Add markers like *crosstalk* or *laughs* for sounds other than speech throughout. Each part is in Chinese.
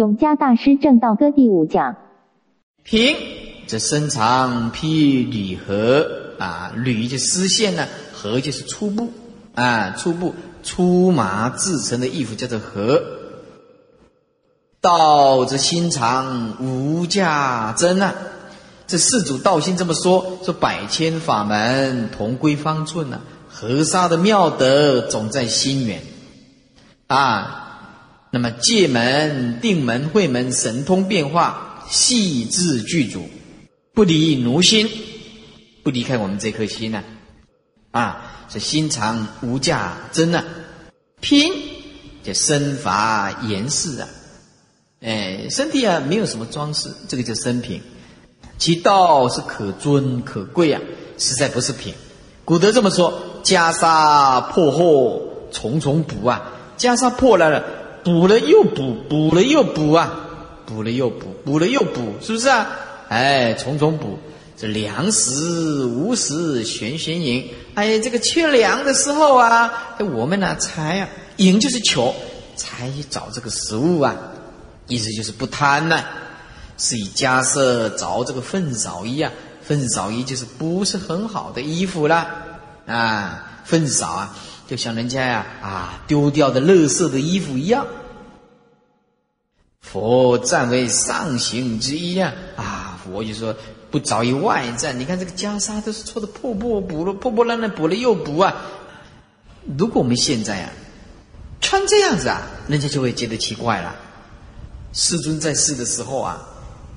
永嘉大师正道歌第五讲。平，这身长披履合啊，履就丝线呢，合就是粗布啊，粗布粗麻制成的衣服叫做合。道则心肠无价珍啊，这四祖道心这么说，说百千法门同归方寸呐，河沙的妙德总在心源啊。那么界门、定门、会门，神通变化，细致具足，不离奴心，不离开我们这颗心呐，啊，是心肠无价真呐，拼叫身法严饰啊，哎，身体啊没有什么装饰，这个叫身品，其道是可尊可贵啊，实在不是品。古德这么说：袈裟破后重重补啊，袈裟破来了。补了又补，补了又补啊，补了又补，补了又补，是不是啊？哎，重重补，这粮食无时悬悬营。哎，这个缺粮的时候啊，我们呢才啊，营就是求，才找这个食物啊，意思就是不贪呢，是以家色着这个粪扫衣啊，粪扫衣就是不是很好的衣服啦，啊，粪扫啊。就像人家呀啊丢掉的垃圾的衣服一样，佛赞为上行之一啊啊！佛就说不着于外在，你看这个袈裟都是搓的破破补了，破破烂烂补了又补啊。如果我们现在啊穿这样子啊，人家就会觉得奇怪了。世尊在世的时候啊，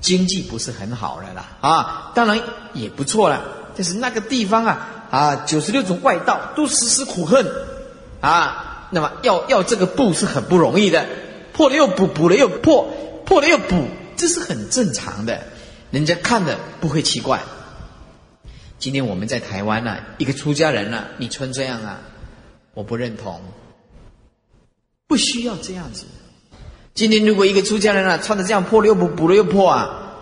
经济不是很好了啦啊，当然也不错了，但是那个地方啊。啊，九十六种外道都时时苦恨，啊，那么要要这个布是很不容易的，破了又补，补了又破，破了又补，这是很正常的，人家看的不会奇怪。今天我们在台湾呢，一个出家人呢，你穿这样啊，我不认同，不需要这样子。今天如果一个出家人啊，穿的这样破了又补，补了又破啊，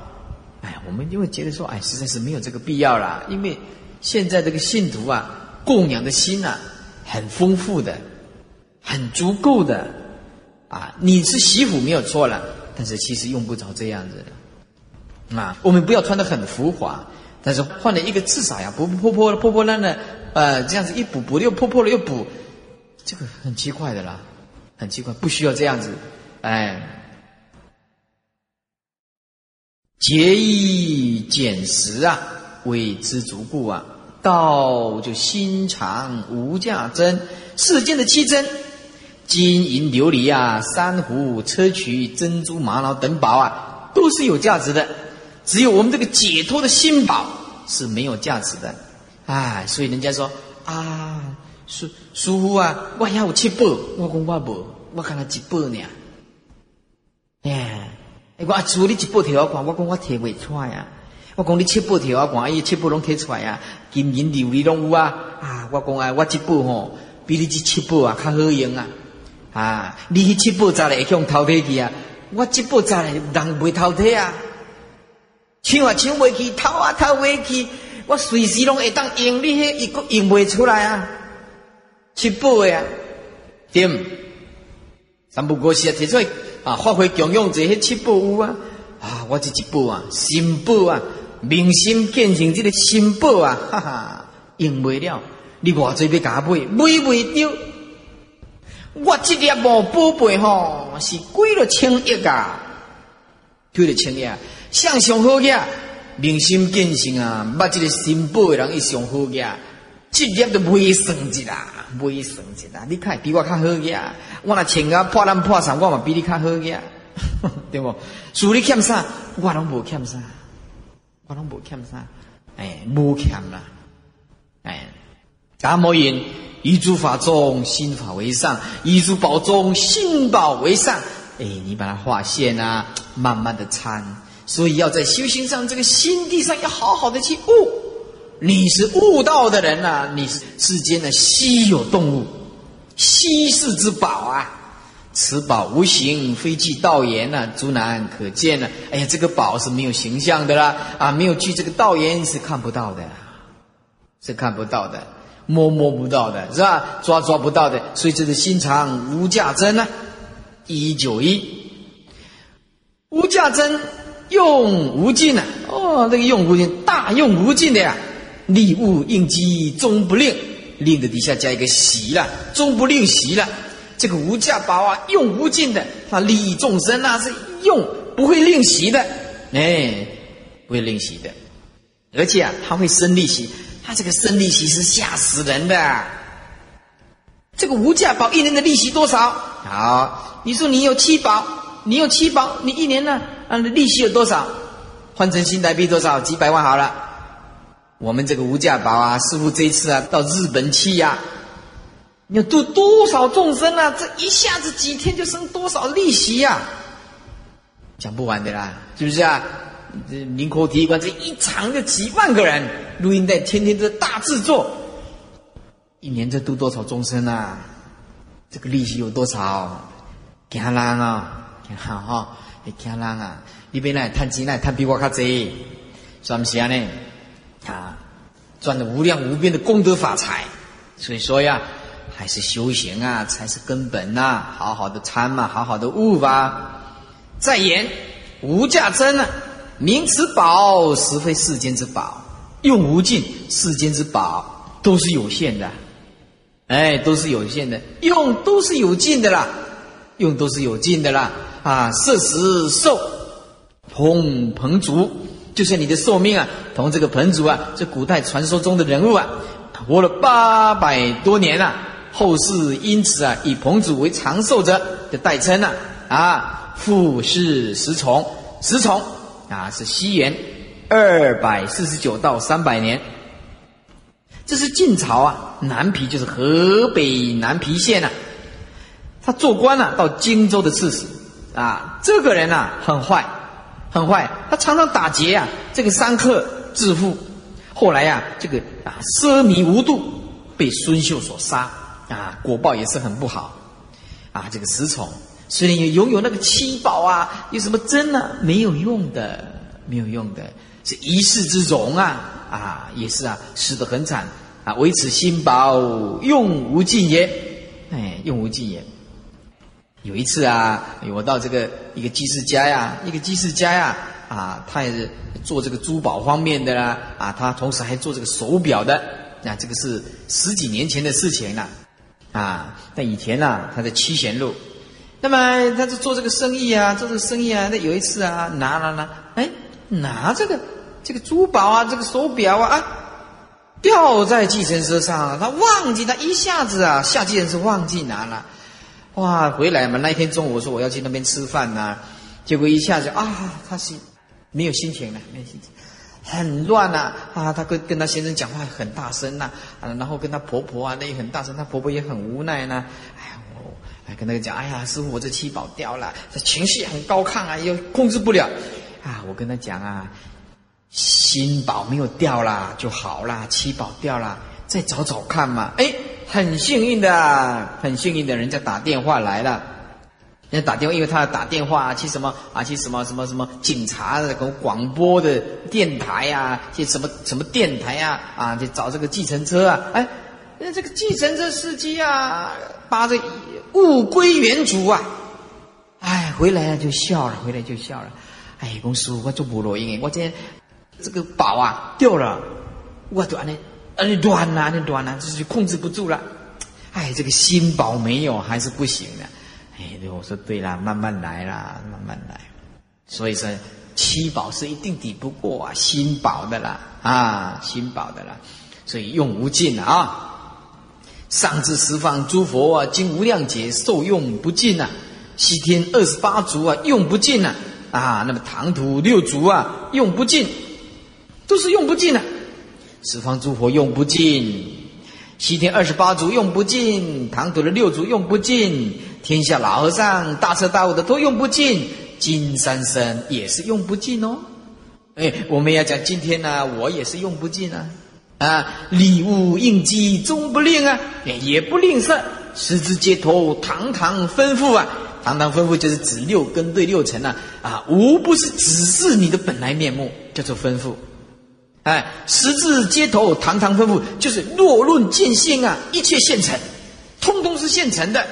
哎，我们就会觉得说，哎，实在是没有这个必要啦，因为。现在这个信徒啊，供养的心啊，很丰富的，很足够的，啊，你是媳妇没有错了，但是其实用不着这样子，啊，我们不要穿的很浮华，但是换了一个至少呀，不破破破破烂烂，呃，这样子一补补又破破了又补，这个很奇怪的啦，很奇怪，不需要这样子，哎，节衣减食啊。为知足故啊，道就心肠无价珍，世间的七珍，金银琉璃啊，珊瑚、砗磲、珍珠、玛瑙等宝啊，都是有价值的。只有我们这个解脱的心宝是没有价值的。哎，所以人家说啊，叔叔父啊，我要有七宝，我讲我无，我看他一宝呢。哎，我阿叔你一宝摕我看，我讲我摕袂出来啊。我讲你七宝条啊，看伊七宝拢摕出来啊，金银琉璃拢有啊。啊，我讲啊，我七宝吼，比你即七宝啊较好用啊。啊，你迄七宝砸来会向偷摕去啊？我七宝砸来人袂偷摕啊。抢啊抢袂去，偷啊偷袂去，我随时拢会当用，你迄一个用袂出来啊。七宝诶啊，对毋？三不过时啊，提出来啊，发挥功用者，迄七宝有啊。啊，我这一宝啊，新宝啊。明心见性，这个心宝啊，*laughs* 哈哈，用不了。你偌济要甲买，买袂着。我这粒无宝贝吼，是贵了千亿啊，贵了千亿。向上好个，明心见性啊，捌这个心宝的人，伊上好个。这粒都未算一啦，未算一啦。你看比我较好个，我若穿啊破烂破衫，我嘛比你较好个，*laughs* 对不？属你欠啥，我拢无欠啥。我拢无欠啥，哎，无欠啦，哎，达摩言：一诸法中，心法为上；一诸宝中，心宝为上。哎，你把它划线啊，慢慢的参。所以要在修行上，这个心地上要好好的去悟。你是悟道的人呐，你是世间的稀有动物，稀世之宝啊。此宝无形，非具道言呐，诸难可见呐。哎呀，这个宝是没有形象的啦，啊，没有具这个道言是看不到的，是看不到的，摸摸不到的，是吧？抓抓不到的，所以这是心肠无价珍呐。一九一，无价真用无尽呐！哦，这个用无尽，大用无尽的呀！利物应机终不令，令的底下加一个习了，终不令习了。这个无价宝啊，用无尽的，它利益众生啊，是用不会令习的，哎，不会令习的，而且啊，它会生利息，它这个生利息是吓死人的。这个无价宝一年的利息多少？好，你说你有七宝，你有七宝，你一年呢，啊，利息有多少？换成新台币多少？几百万好了。我们这个无价宝啊，师傅这一次啊，到日本去呀。要度多少众生啊？这一下子几天就生多少利息呀？讲不完的啦，是不是啊？这明口体育馆这一场就几万个人，录音带天天都大制作，一年这度多少众生啊？这个利息有多少？惊人啊！惊哈！你惊人啊！你边来赚钱来赚比我较多，算不是啊？呢啊，赚了无量无边的功德法财，所以说呀。还是修行啊，才是根本呐！好好的参嘛，好好的悟吧。再言无价真啊，名此宝实非世间之宝，用无尽，世间之宝都是有限的，哎，都是有限的，用都是有尽的啦，用都是有尽的啦。啊，色时寿同彭祖，就像你的寿命啊，同这个彭祖啊，这古代传说中的人物啊，活了八百多年了。后世因此啊，以彭祖为长寿者的代称呢啊，复是十重，十重啊是西元二百四十九到三百年，这是晋朝啊南皮就是河北南皮县呐，他做官呐到荆州的刺史。啊，这个人呐很坏，很坏，他常常打劫啊，这个商客致富，后来呀这个啊奢靡无度，被孙秀所杀。啊，果报也是很不好，啊，这个十宠虽然拥有那个七宝啊，有什么真呢？没有用的，没有用的，是一世之荣啊，啊，也是啊，死得很惨啊。唯此心宝用无尽也，哎，用无尽也。有一次啊，我到这个一个祭祀家呀，一个祭祀家呀，啊，他也是做这个珠宝方面的啦，啊，他同时还做这个手表的，那这个是十几年前的事情了。但以前呢，他在七贤路，那么他是做这个生意啊，做这个生意啊。那有一次啊，拿拿拿，哎，拿这个这个珠宝啊，这个手表啊，啊，掉在计程车上了，他忘记，他一下子啊，下计程车忘记拿了，哇，回来嘛，那一天中午我说我要去那边吃饭呐，结果一下子啊，他是没有心情了，没有心情。很乱呐啊！他跟跟他先生讲话很大声呐啊，然后跟他婆婆啊那也很大声，他婆婆也很无奈呢。哎，我还跟那个讲，哎呀，师傅，我这七宝掉了，这情绪很高亢啊，又控制不了啊。我跟他讲啊，心宝没有掉啦就好啦，七宝掉了再找找看嘛。哎，很幸运的，很幸运的，人家打电话来了。人家打电话，因为他要打电话啊去什么啊？去什么什么什么警察的、广播的电台呀？去什么什么电台呀？啊，去找这个计程车啊？哎，那这个计程车司机啊，把这物归原主啊！哎，回来就笑了，回来就笑了。哎，公司我做不落音我今天这个宝啊掉了，我断了，呃，断了，那断了，就是控制不住了。哎，这个新宝没有还是不行的。哎，我说对啦，慢慢来啦，慢慢来。所以说，七宝是一定抵不过啊，心宝的啦，啊，心宝的啦。所以用无尽啊。上至十方诸佛啊，经无量劫受用不尽呐。西天二十八族啊，用不尽呐。啊，那么唐土六族啊，用不尽，都是用不尽啊。十方诸佛用不尽，西天二十八族用不尽，唐土的六族用不尽。天下老和尚大彻大悟的都用不尽，金山僧也是用不尽哦。哎，我们要讲今天呢，我也是用不尽啊。啊，礼物应机终不吝啊，也不吝啬，十字街头堂堂吩咐啊，堂堂吩咐就是指六根对六尘呐，啊，无不是指示你的本来面目，叫做吩咐。哎，十字街头堂堂吩咐就是若论见性啊，一切现成，通通是现成的。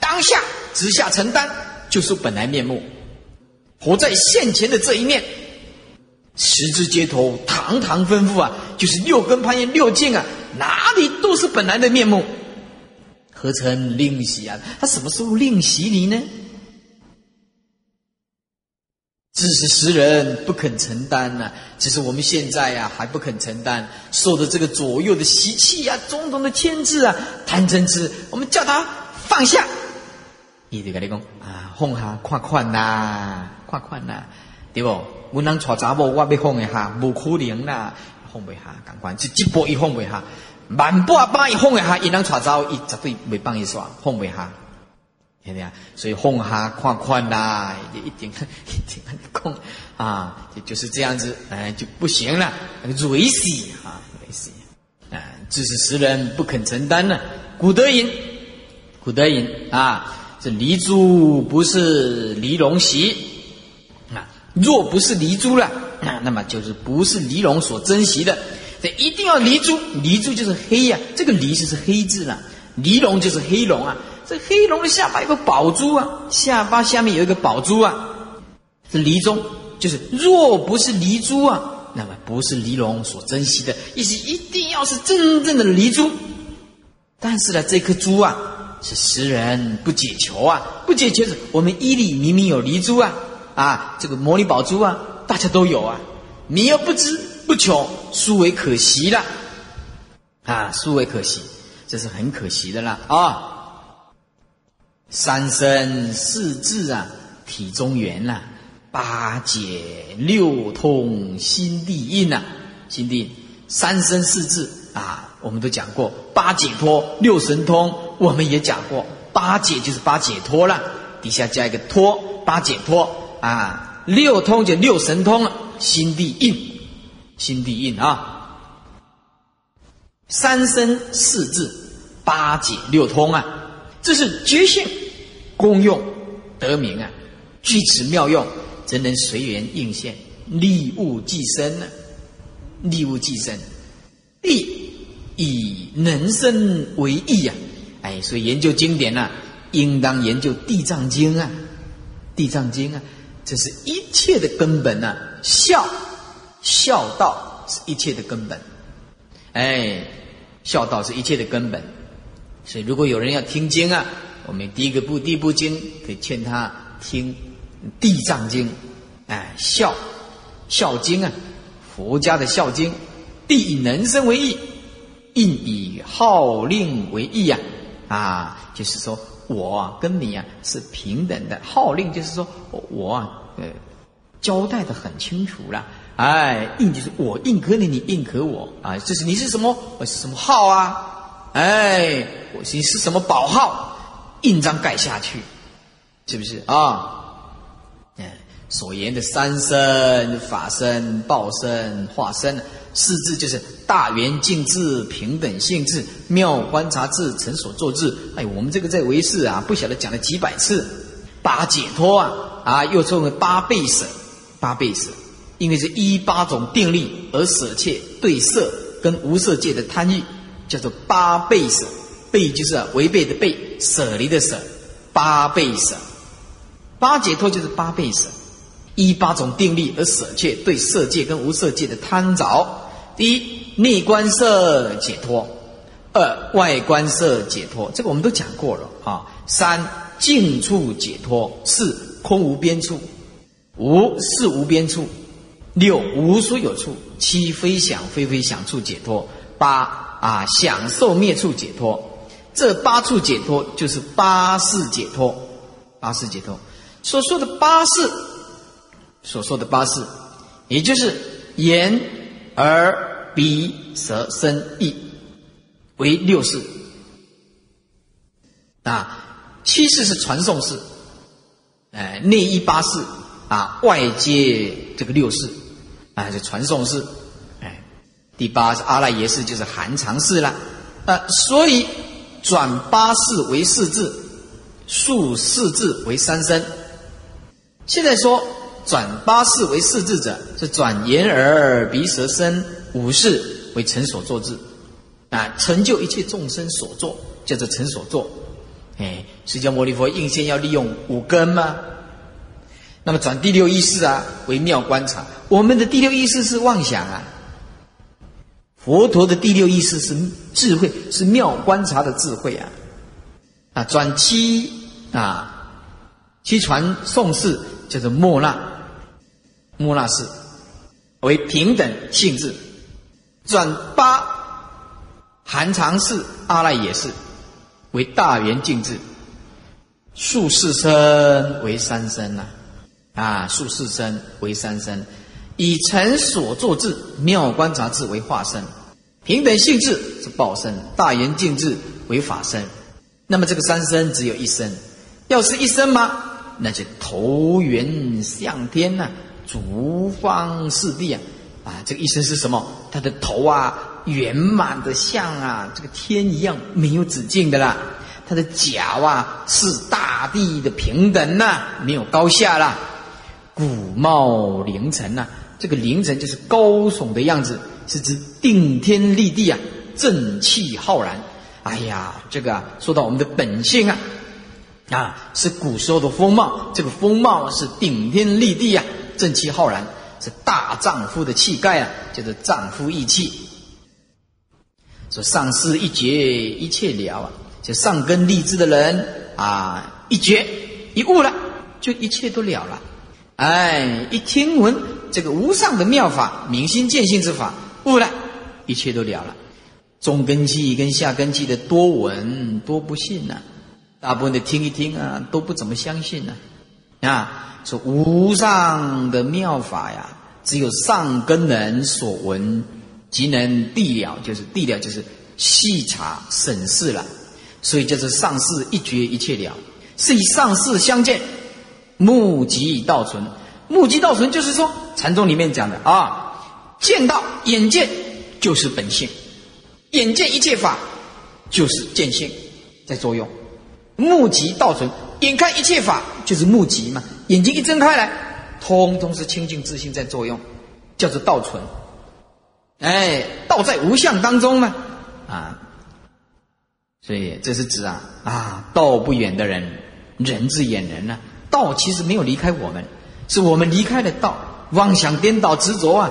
当下直下承担，就是本来面目。活在现前的这一念，十字街头堂堂吩咐啊，就是六根攀岩六境啊，哪里都是本来的面目，何曾令喜啊？他什么时候令喜你呢？只是时人不肯承担呢，只是我们现在呀还不肯承担，受的这个左右的习气呀，种种的牵制啊，贪嗔痴，我们叫他放下。伊就甲你讲啊，放下看看呐，看看呐，对不？我能娶查某，我要放一下，无可能啦，放不下，赶快就一波一放不下，万八百伊放一下，伊人娶查某，伊绝对袂帮伊煞，放不下。听见啊？所以放下看看啦，一定一定讲啊，就就是这样子，哎，就不行了，那个瑞死啊，瑞死啊，自是时人不肯承担呢。古德云，古德云啊，这离珠不是离龙席啊，若不是离珠了，那那么就是不是离龙所珍惜的。这一定要离珠，离珠就是黑呀，这个离就是黑字了，离龙就是黑龙啊。这黑龙的下巴有个宝珠啊，下巴下面有一个宝珠啊，这离中，就是若不是离珠啊，那么不是离龙所珍惜的，意思一定要是真正的离珠。但是呢，这颗珠啊，是时人不解求啊，不解求是，我们衣里明明有离珠啊，啊，这个摩尼宝珠啊，大家都有啊，你又不知不求，殊为可惜了，啊，殊为可惜，这是很可惜的啦啊。三生四智啊，体中原呐，八解六通心地印呐，心地三生四智啊，我们都讲过八解脱六神通，我们也讲过八解就是八解脱了，底下加一个脱八解脱啊，六通就六神通了，心地印，心地印啊，三生四智八解六通啊。这是觉性功用得名啊，具此妙用，则能随缘应现，利物寄生呢？利物寄生，利以能生为义呀！哎，所以研究经典呢，应当研究《地藏经》啊，《地藏经》啊，这是一切的根本啊！孝孝道是一切的根本，哎，孝道是一切的根本。所以，如果有人要听经啊，我们第一个部第一部经可以劝他听《地藏经》，哎，孝孝经啊，佛家的孝经，地以能生为义，应以号令为义，啊，啊就是说我跟你啊是平等的，号令就是说我啊呃交代的很清楚了，哎，应就是我应可你，你应可我啊，这是你是什么？我是什么号啊？哎，我你是什么宝号？印章盖下去，是不是啊？哎，所言的三身、法身、报身、化身，四字就是大圆净智、平等性智、妙观察智、成所作智。哎，我们这个在唯识啊，不晓得讲了几百次。八解脱啊，啊，又称为八倍舍，八倍舍，因为是依八种定力而舍弃对色跟无色界的贪欲。叫做八倍舍，背就是违背的背，舍离的舍，八倍舍，八解脱就是八倍舍，依八种定力而舍弃对色界跟无色界的贪着。第一，内观色解脱；二，外观色解脱。这个我们都讲过了啊。三，净处解脱；四，空无边处；五，是无边处；六，无所有处；七，非想非非想处解脱；八。啊，享受灭处解脱，这八处解脱就是八世解脱，八世解脱。所说的八世，所说的八世，也就是言而、鼻、舌、身、意为六世。啊，七世是传送式，哎，内一八世啊，外接这个六世，啊，是传送式。哎第八是阿赖耶识，就是含藏式了，呃，所以转八识为四字，数四字为三身。现在说转八识为四字者，是转眼耳鼻舌身五识为成所作智，啊，成就一切众生所作，叫做成所作。哎，释迦牟尼佛应现要利用五根吗？那么转第六意识啊为妙观察。我们的第六意识是妄想啊，佛陀的第六意识是智慧，是妙观察的智慧啊。啊，转七啊，七传宋氏叫做莫那，莫那氏为平等性质。转八含藏式阿赖耶识为大圆净智。数四身为三身呐，啊，数四身为三身，以成所作智妙观察智为化身，平等性质是报身，大圆净智为法身。那么这个三身只有一身，要是一身吗？那就头圆向天呐，足方四地啊，啊，这个一身是什么？他的头啊，圆满的像啊，这个天一样，没有止境的啦。他的脚啊，是大地的平等呐，没有高下啦。古貌凌尘呐，这个凌尘就是高耸的样子，是指顶天立地啊，正气浩然。哎呀，这个啊说到我们的本性啊，啊，是古时候的风貌。这个风貌是顶天立地啊，正气浩然，是大丈夫的气概啊，叫做丈夫义气。说上师一觉一切了啊。就上根立志的人啊，一觉一悟了，就一切都了了。哎，一听闻这个无上的妙法，明心见性之法，悟了，一切都了了。中根器跟下根器的多闻多不信呐，大部分的听一听啊，都不怎么相信呐。啊，说无上的妙法呀，只有上根人所闻，即能地了，就是地了，就是细查审视了。所以就是上士一觉一切了，是以上士相见，目即道存。目即道存就是说禅宗里面讲的啊，见到眼见就是本性，眼见一切法就是见性在作用。目即道存，眼看一切法就是目极嘛，眼睛一睁开来，通通是清净自信在作用，叫做道存。哎，道在无相当中嘛，啊。所以这是指啊啊道不远的人，人之远人呢？道其实没有离开我们，是我们离开了道，妄想颠倒执着啊！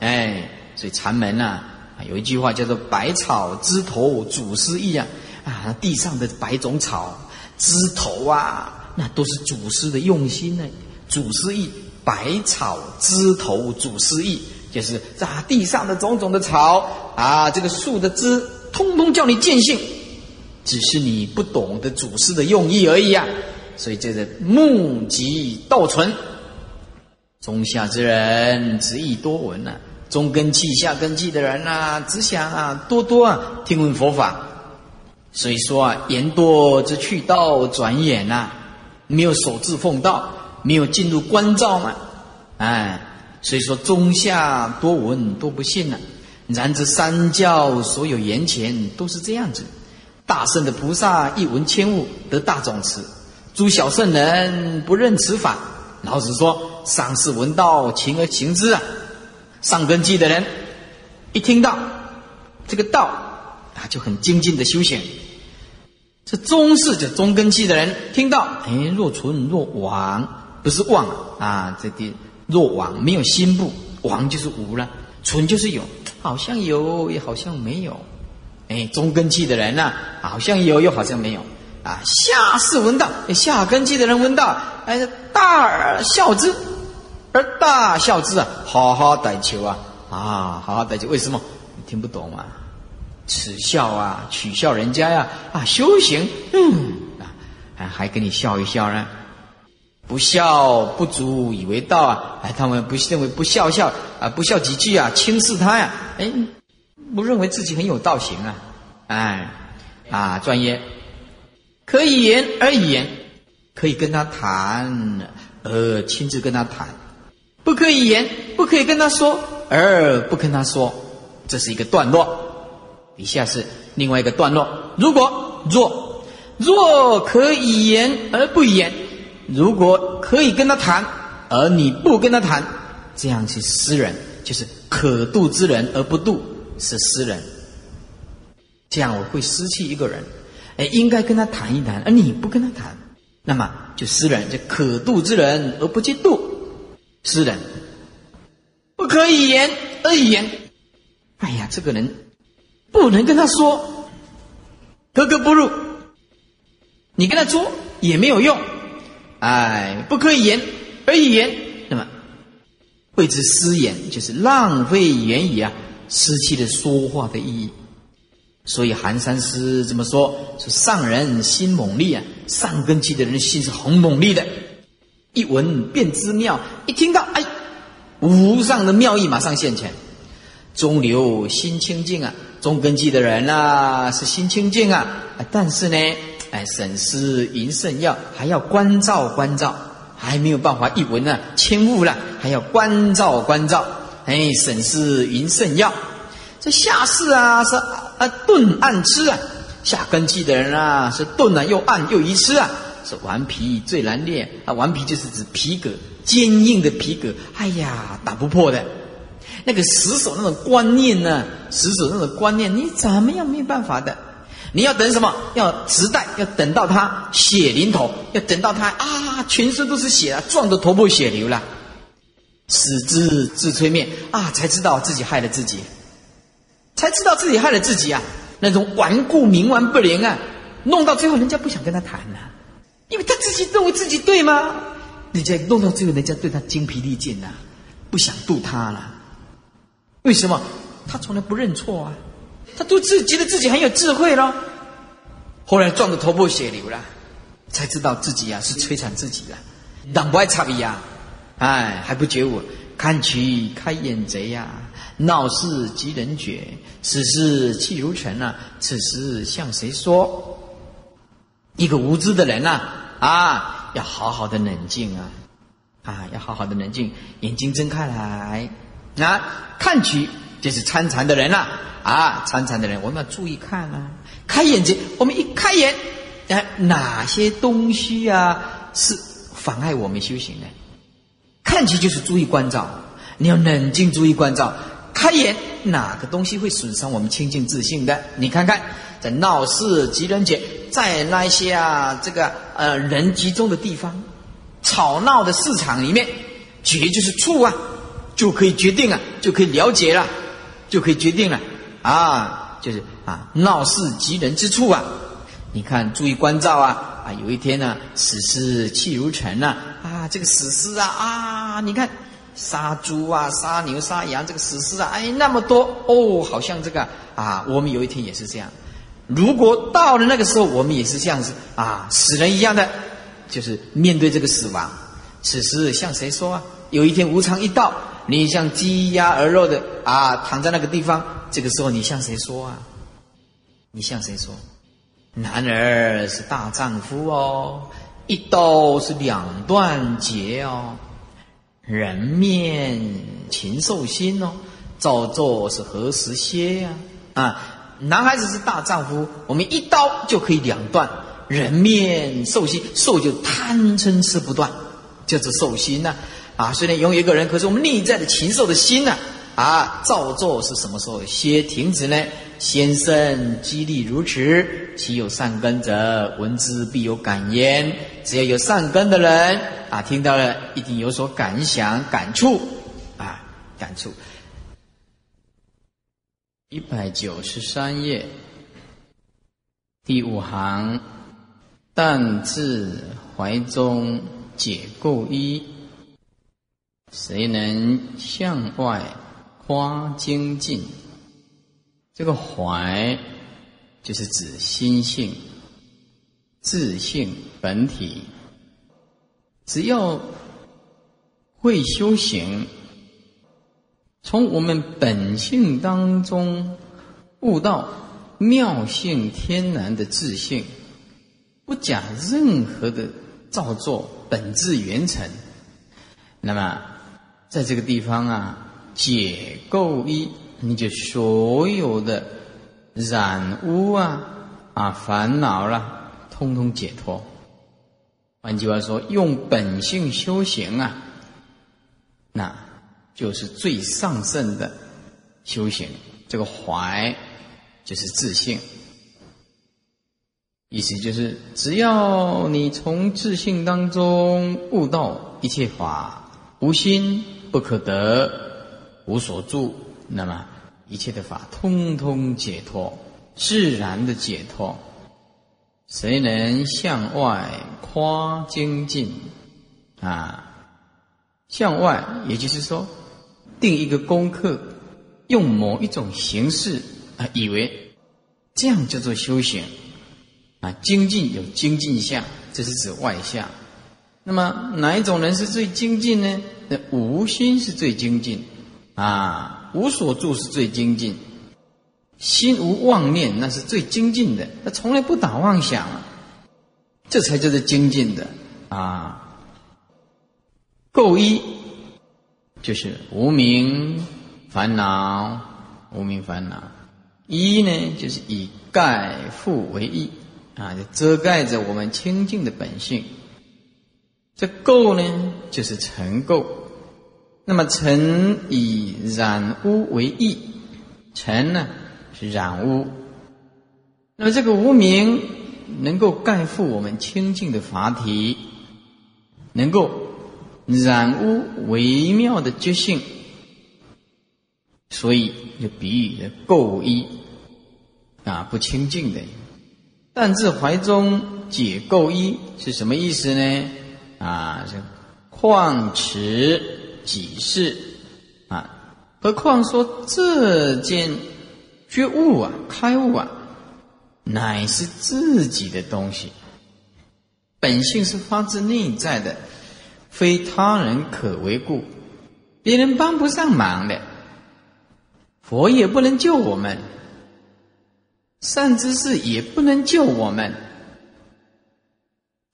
哎，所以禅门呐，有一句话叫做“百草枝头祖师意”啊啊，地上的百种草枝头啊，那都是祖师的用心呢。祖师意，百草枝头祖师意，就是啊地上的种种的草啊，这个树的枝，通通叫你见性。只是你不懂得祖师的用意而已啊！所以这是目即道存，中下之人只意多闻呐，中根气下根气的人呐，只想啊多多啊听闻佛法。所以说啊，言多之去道，转眼呐，没有守志奉道，没有进入关照嘛，哎，所以说中下多闻多不信呐。然这三教所有言前都是这样子。大圣的菩萨一闻千悟得大总持，诸小圣人不认此法。老子说：上士闻道，勤而行之啊。上根基的人一听到这个道啊，就很精进的修行。这中士就中根基的人听到，哎，若存若亡，不是妄啊，这地若亡没有心不，亡就是无了，存就是有，好像有，也好像没有。哎，中根器的人呢，好像有，又好像没有。啊，下士闻道，下根器的人闻道，哎，大而笑之，而大笑之啊，好好歹求啊，啊，好好歹求。为什么？你听不懂啊？耻笑啊，取笑人家呀，啊，修行，嗯，啊，还还跟你笑一笑呢？不笑不足以为道啊！哎，他们不认为不笑笑啊，不笑几句啊，轻视他呀，哎。不认为自己很有道行啊，哎，啊，专业，可以言而言，可以跟他谈，而亲自跟他谈；不可以言，不可以跟他说，而不跟他说。这是一个段落。以下是另外一个段落：如果若若可以言而不言，如果可以跟他谈，而你不跟他谈，这样是私人，就是可度之人而不度。是私人，这样我会失去一个人。哎，应该跟他谈一谈，而你不跟他谈，那么就诗人，就可度之人而不去度。诗人不可以言而已言。哎呀，这个人不能跟他说，格格不入。你跟他说也没有用。哎，不可以言而以言，那么谓之失言，就是浪费言语啊，失去了说话的意义。所以寒山师这么说：说上人心猛力啊，上根基的人心是很猛力的。一闻便知妙，一听到哎，无上的妙意马上现前。中流心清净啊，中根基的人啊是心清净啊，但是呢，哎，审思云圣要还要关照关照，还没有办法一闻呢轻悟了，还要关照关照。哎，审思云圣要。这下士啊是啊顿暗痴啊，下根基的人啊是顿啊又暗又愚痴啊，是顽皮最难练啊。顽皮就是指皮革，坚硬的皮革，哎呀打不破的。那个死守那种观念呢，死守那种观念，你怎么样没有办法的？你要等什么？要时代，要等到他血淋头，要等到他啊全身都是血啊，撞得头破血流了，死之自吹灭啊，才知道自己害了自己。才知道自己害了自己啊！那种顽固冥顽不灵啊，弄到最后人家不想跟他谈了，因为他自己认为自己对吗？人家弄到最后，人家对他精疲力尽了，不想渡他了。为什么？他从来不认错啊，他都自觉得自己很有智慧了。后来撞得头破血流了，才知道自己呀是摧残自己的，党不爱插鼻呀，哎还不觉悟，看取开眼贼呀。闹事急人绝，此事气如尘啊！此时向谁说？一个无知的人呐，啊，要好好的冷静啊，啊，要好好的冷静，眼睛睁开来，啊，看去就是参禅的人呐，啊，参禅的人，我们要注意看啊，开眼睛，我们一开眼，哎，哪些东西啊是妨碍我们修行的？看起就是注意关照，你要冷静，注意关照。开眼，哪个东西会损伤我们清净自信的？你看看，在闹市、吉人节，在那些啊，这个呃人集中的地方，吵闹的市场里面，觉就是处啊，就可以决定了，就可以了解了，就可以决定了啊，就是啊，闹事及人之处啊，你看，注意关照啊啊！有一天呢，死尸气如尘呐啊，这个死尸啊啊，你看。杀猪啊，杀牛，杀羊，这个死尸啊，哎，那么多哦，好像这个啊，我们有一天也是这样。如果到了那个时候，我们也是这样子啊，死人一样的，就是面对这个死亡。此时向谁说啊？有一天无常一到，你像鸡鸭鹅肉的啊，躺在那个地方，这个时候你向谁说啊？你向谁说？男儿是大丈夫哦，一刀是两断节哦。人面禽兽心哦，造作是何时歇呀？啊，男孩子是大丈夫，我们一刀就可以两断人面兽心，兽就贪嗔痴不断，叫做兽心呐。啊，啊虽然拥有一个人，可是我们内在的禽兽的心呢？啊，造作是什么时候先停止呢？先生激励如此，其有善根者，闻之必有感焉。只要有善根的人啊，听到了一定有所感想、感触啊，感触。一百九十三页第五行，但自怀中解垢衣，谁能向外夸精进？这个怀就是指心性、自性本体。只要会修行，从我们本性当中悟到妙性天然的自性，不假任何的造作，本质圆成。那么，在这个地方啊，解构一。你就所有的染污啊啊烦恼啦，通通解脱。换句话说，用本性修行啊，那就是最上圣的修行。这个怀就是自信。意思就是，只要你从自信当中悟到一切法无心不可得，无所住，那么一切的法通通解脱，自然的解脱。谁能向外夸精进？啊，向外，也就是说，定一个功课，用某一种形式啊，以为这样叫做修行啊。精进有精进相，这是指外相。那么哪一种人是最精进呢？那无心是最精进啊，无所住是最精进。心无妄念，那是最精进的。他从来不打妄想，这才叫做精进的啊。垢一就是无名烦恼，无名烦恼。一呢，就是以盖覆为一啊，就遮盖着我们清净的本性。这垢呢，就是尘垢。那么尘以染污为义，尘呢？是染污，那么这个无名能够盖覆我们清净的法体，能够染污微妙的觉性，所以就比喻的垢衣啊不清净的。但自怀中解垢衣是什么意思呢？啊，这旷持己事啊，何况说这件。觉悟啊，开悟啊，乃是自己的东西，本性是发自内在的，非他人可为故，别人帮不上忙的，佛也不能救我们，善知识也不能救我们，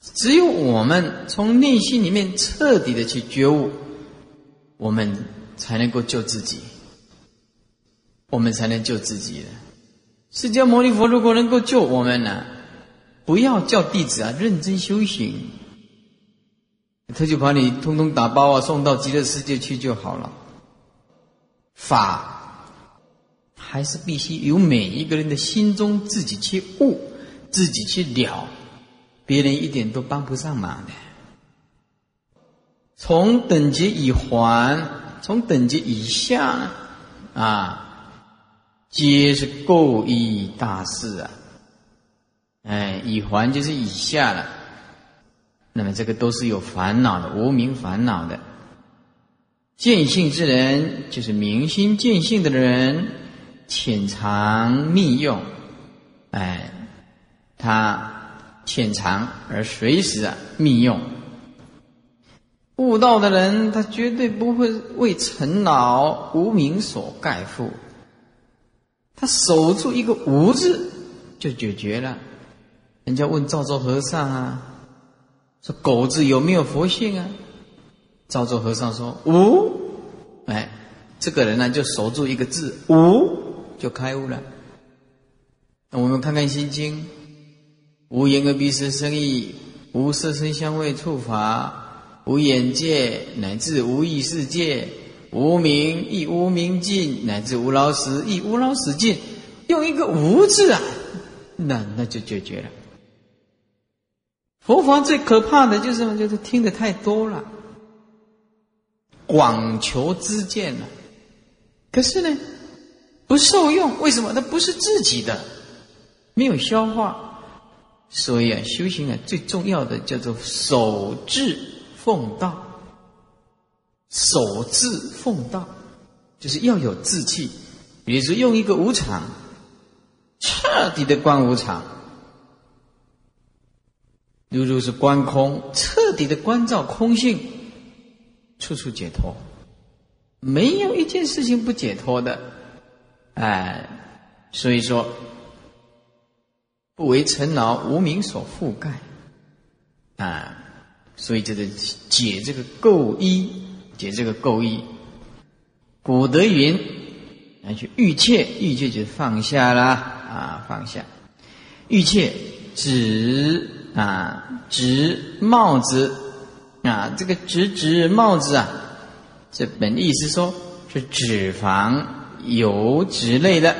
只有我们从内心里面彻底的去觉悟，我们才能够救自己。我们才能救自己。释迦牟尼佛如果能够救我们呢？不要叫弟子啊，认真修行，他就把你通通打包啊，送到极乐世界去就好了。法还是必须由每一个人的心中自己去悟，自己去了，别人一点都帮不上忙的。从等级以还，从等级以下啊。皆是垢衣大事啊！哎，以还就是以下了。那么这个都是有烦恼的，无名烦恼的。见性之人，就是明心见性的人，潜藏密用。哎，他潜藏而随时啊密用。悟道的人，他绝对不会为尘恼无名所盖覆。他守住一个“无”字，就解决了。人家问赵州和尚啊，说“狗字有没有佛性啊？”赵州和尚说：“无。”哎，这个人呢，就守住一个字“无”，就开悟了。那我们看看《心经》：“无言而鼻舌身意，无色声香味触法，无眼界，乃至无意识界。”无名亦无名尽，乃至无老死亦无老死尽，用一个“无”字啊，那那就解决了。佛法最可怕的就是什么？就是听的太多了，广求知见了。可是呢，不受用，为什么？那不是自己的，没有消化。所以啊，修行啊，最重要的叫做守志奉道。守志奉道，就是要有志气。比如说，用一个无常，彻底的观无常，如如是观空，彻底的关照空性，处处解脱，没有一件事情不解脱的。哎，所以说，不为尘劳无名所覆盖。啊，所以这个解这个垢衣。解这个垢衣，古德云，来去欲切，欲切就放下啦，啊，放下。欲切指啊，指帽子啊，这个指指帽子啊，这本意思说是脂肪、油脂类的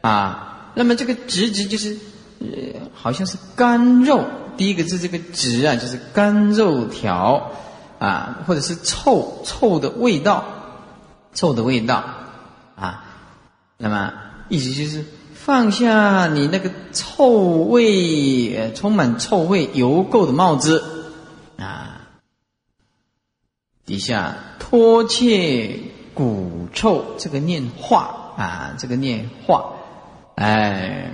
啊。那么这个指指就是呃，好像是干肉。第一个字这个直啊，就是干肉条啊，或者是臭臭的味道，臭的味道啊。那么意思就是放下你那个臭味，呃，充满臭味油垢的帽子啊。底下脱怯骨臭，这个念化啊，这个念化，哎。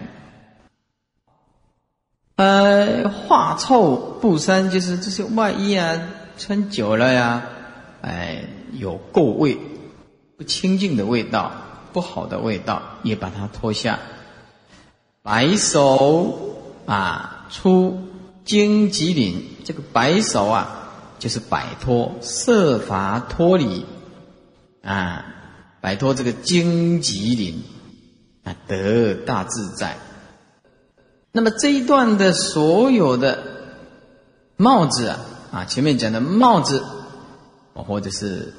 呃，化臭不三，就是这些外衣啊，穿久了呀，哎，有垢味，不清净的味道，不好的味道，也把它脱下。白手啊，出荆棘岭，这个白手啊，就是摆脱设法脱离啊，摆脱这个荆棘岭啊，得大自在。那么这一段的所有的帽子啊，啊，前面讲的帽子，或者是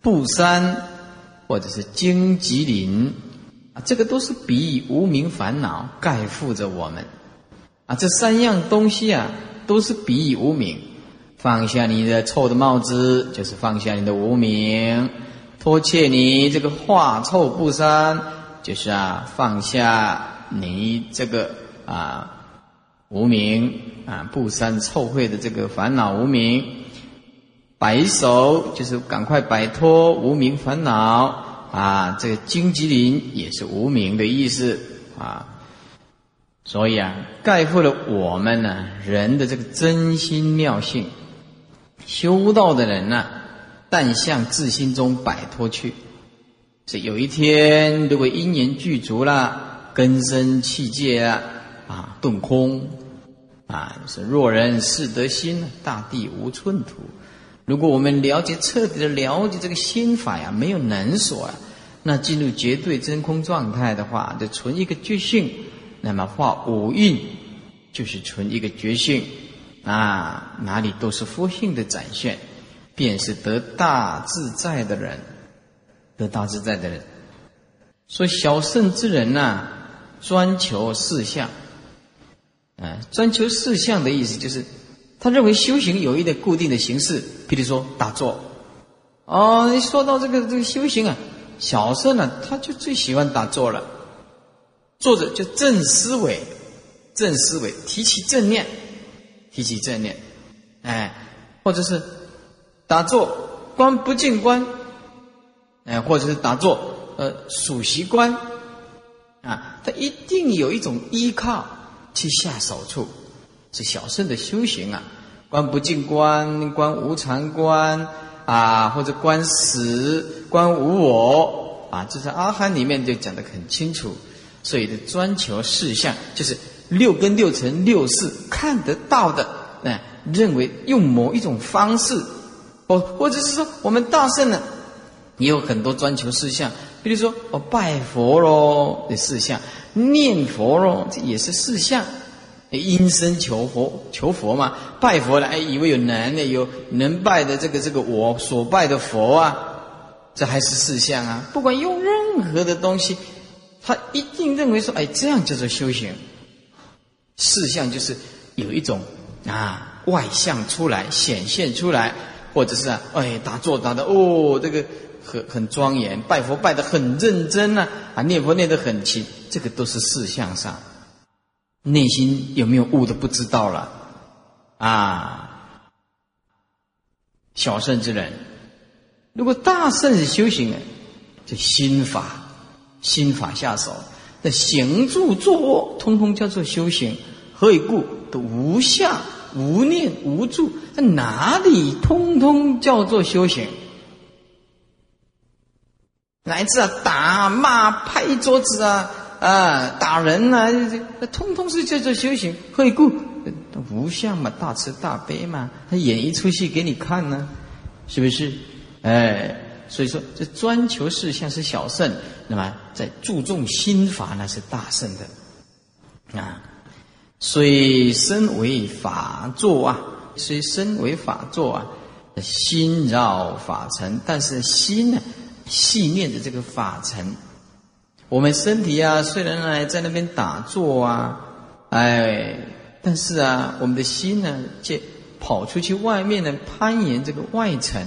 布衫，或者是荆棘林，啊，这个都是比无名烦恼盖覆着我们，啊，这三样东西啊，都是比无名。放下你的臭的帽子，就是放下你的无名；脱切你这个化臭布衫，就是啊，放下你这个。啊，无名啊，不三臭秽的这个烦恼无名，白手就是赶快摆脱无名烦恼啊。这个荆棘林也是无名的意思啊。所以啊，概括了我们呢人的这个真心妙性。修道的人呢，但向自心中摆脱去。是有一天，如果因缘具足了，根深气界啊。啊，顿空，啊，是若人是得心，大地无寸土。如果我们了解彻底的了解这个心法呀，没有能所啊，那进入绝对真空状态的话，就存一个觉性。那么化五蕴，就是存一个觉性啊，哪里都是佛性的展现，便是得大自在的人，得大自在的人。所以小圣之人呐，专求四相。啊，专求四相的意思就是，他认为修行有一个固定的形式，比如说打坐。哦，你说到这个这个修行啊，小时候呢，他就最喜欢打坐了。坐着就正思维，正思维，提起正念，提起正念，哎，或者是打坐观不净观，哎，或者是打坐呃数习观，啊，他一定有一种依靠。去下手处，是小圣的修行啊。观不净观，观无常观啊，或者观死，观无我啊。这是阿含里面就讲的很清楚。所以的专求事相，就是六根六尘六事看得到的，那认为用某一种方式，或或者是说我们大圣呢，也有很多专求事项，比如说我拜佛喽的事项。念佛咯，这也是四相。因身求佛，求佛嘛，拜佛了，哎，以为有能的，有能拜的这个这个我所拜的佛啊，这还是四相啊。不管用任何的东西，他一定认为说，哎，这样叫做修行。四相就是有一种啊外相出来显现出来，或者是啊，哎，打坐打的哦，这个。很很庄严，拜佛拜的很认真呐，啊，念佛念得很勤，这个都是事相上，内心有没有悟的不知道了，啊，小圣之人，如果大圣是修行，就心法，心法下手，那行住坐卧，通通叫做修行。何以故？都无相、无念、无住，那哪里通通叫做修行？乃至啊，打骂、拍桌子啊，啊，打人呐，这通通是叫做修行。何以故？无相嘛，大慈大悲嘛，他演一出戏给你看呢，是不是？哎，所以说这专求事相是小圣，那么在注重心法那是大圣的啊。虽身为法座啊，虽身为法座啊，心绕法尘，但是心呢？细念的这个法尘，我们身体啊，虽然呢在那边打坐啊，哎，但是啊，我们的心呢，就跑出去外面呢，攀岩这个外层，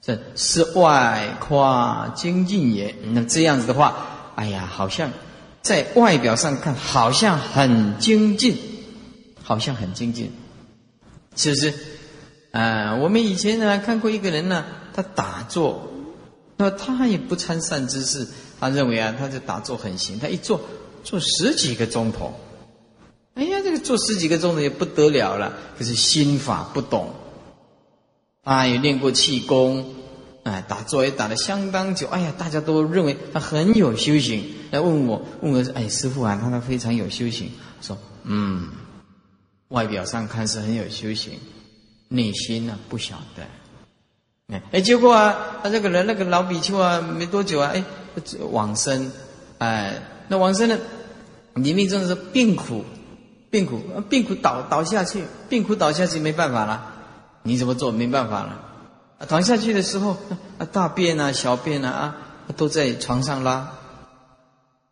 这是外夸精进也。那这样子的话，哎呀，好像在外表上看，好像很精进，好像很精进，是不是？啊，我们以前呢看过一个人呢，他打坐，那他也不参善知识，他认为啊，他这打坐很行，他一坐坐十几个钟头。哎呀，这个坐十几个钟头也不得了了。可是心法不懂，啊，也练过气功，哎，打坐也打了相当久。哎呀，大家都认为他很有修行，来问我，问我说：“哎，师傅啊，他他非常有修行。”说：“嗯，外表上看是很有修行，内心呢不晓得。”哎，结果啊，他这个人那个老比丘啊，没多久啊，哎，往生，哎，那往生呢，临命终的时病苦。病苦，病苦倒倒下去，病苦倒下去没办法了，你怎么做？没办法了，躺下去的时候，啊，大便啊，小便啊，啊，都在床上拉。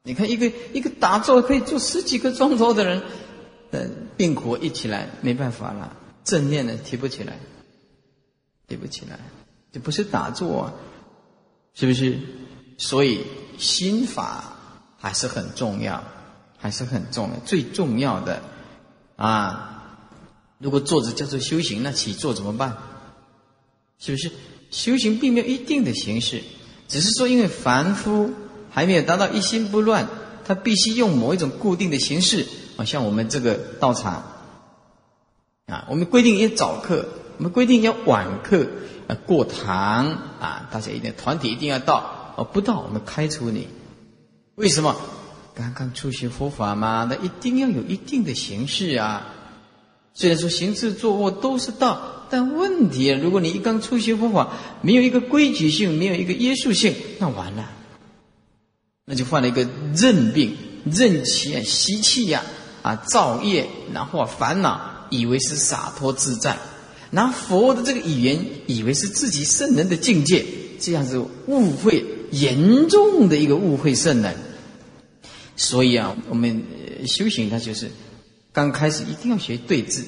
你看，一个一个打坐可以坐十几个钟头的人，呃，病苦一起来没办法了，正念呢提不起来，提不起来，这不是打坐，啊，是不是？所以心法还是很重要。还是很重要，最重要的啊！如果坐着叫做修行，那起坐怎么办？是不是？修行并没有一定的形式，只是说因为凡夫还没有达到一心不乱，他必须用某一种固定的形式啊，像我们这个道场啊，我们规定要早课，我们规定要晚课啊，过堂啊，大家一定团体一定要到哦，不到我们开除你，为什么？刚刚初学佛法嘛，那一定要有一定的形式啊。虽然说行事坐卧都是道，但问题，如果你一刚初学佛法，没有一个规矩性，没有一个约束性，那完了，那就犯了一个任病、任气啊、习气呀、啊造业，然后啊烦恼，以为是洒脱自在，拿佛的这个语言，以为是自己圣人的境界，这样子误会严重的一个误会圣人。所以啊，我们修行它就是刚开始一定要学对治，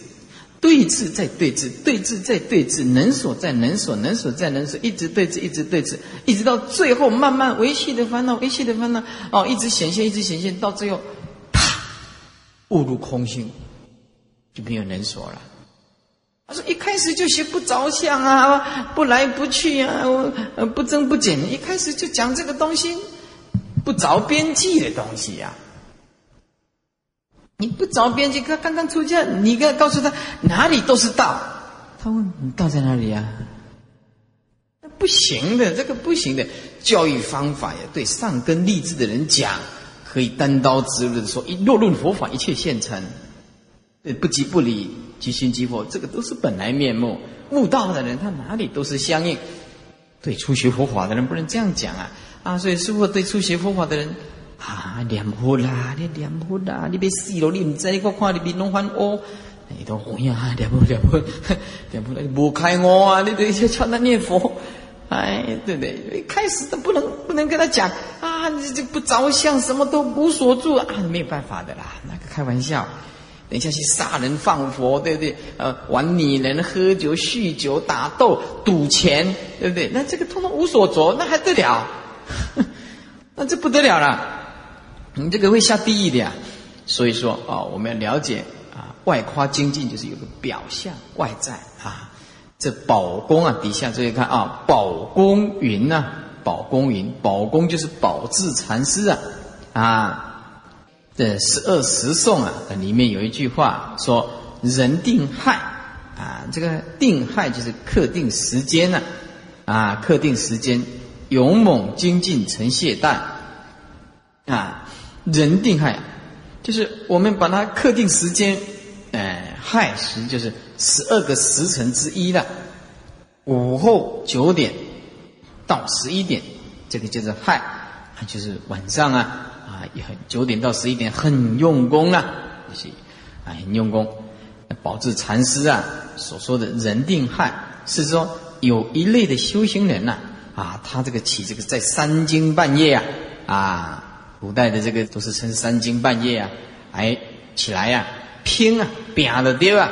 对治再对治，对治再对治，能所在能所，能所在能所，一直对治，一直对治，一直到最后慢慢维系的烦恼，维系的烦恼哦，一直显现，一直显现，到最后啪误入空性，就没有能所了。他说一开始就学不着相啊，不来不去啊，不增不减，一开始就讲这个东西。不着边际的东西呀！你不着边际，他刚刚出家，你该告诉他哪里都是道。他问你道在哪里呀？那不行的，这个不行的。教育方法呀，对上根立志的人讲，可以单刀直入的说：一落入佛法，一切现成。对，不即不离，即心即佛，这个都是本来面目。悟道的人，他哪里都是相应。对初学佛法的人，不能这样讲啊。啊，所以师傅对初学佛法的人，啊，念佛啦，你念佛啦，你别死了，你唔知我看你面拢翻乌，你都红呀，念佛念佛，念佛 *laughs* 你不开我啊，你得去劝他念佛，哎，对不对？一开始都不能不能跟他讲啊，你这不着相，什么都无所住啊，没有办法的啦，那个开玩笑，等一下去杀人放火，对不对？呃，玩女人、喝酒、酗酒、打斗、赌钱，对不对？那这个通通无所着，那还得了？*laughs* 那这不得了了，你这个会下地狱的呀。所以说啊，我们要了解啊，外夸精进就是有个表象外在啊。这宝宫啊，底下注意看啊，宝宫云呐，宝宫云，宝宫就是宝智禅师啊啊。这十二时颂啊，里面有一句话说：“人定亥啊，这个定亥就是刻定时间呢啊，刻定时间。”勇猛精进成懈怠，啊，人定亥，就是我们把它刻定时间，哎，亥时就是十二个时辰之一了，午后九点到十一点，这个就是亥，就是晚上啊，啊，也很九点到十一点很用功啊，就是，啊，很用功。宝智禅师啊所说的人定汉，是说有一类的修行人呐。啊，他这个起这个在三更半夜啊，啊，古代的这个都是称三更半夜啊，哎，起来呀，拼啊，拼的丢啊。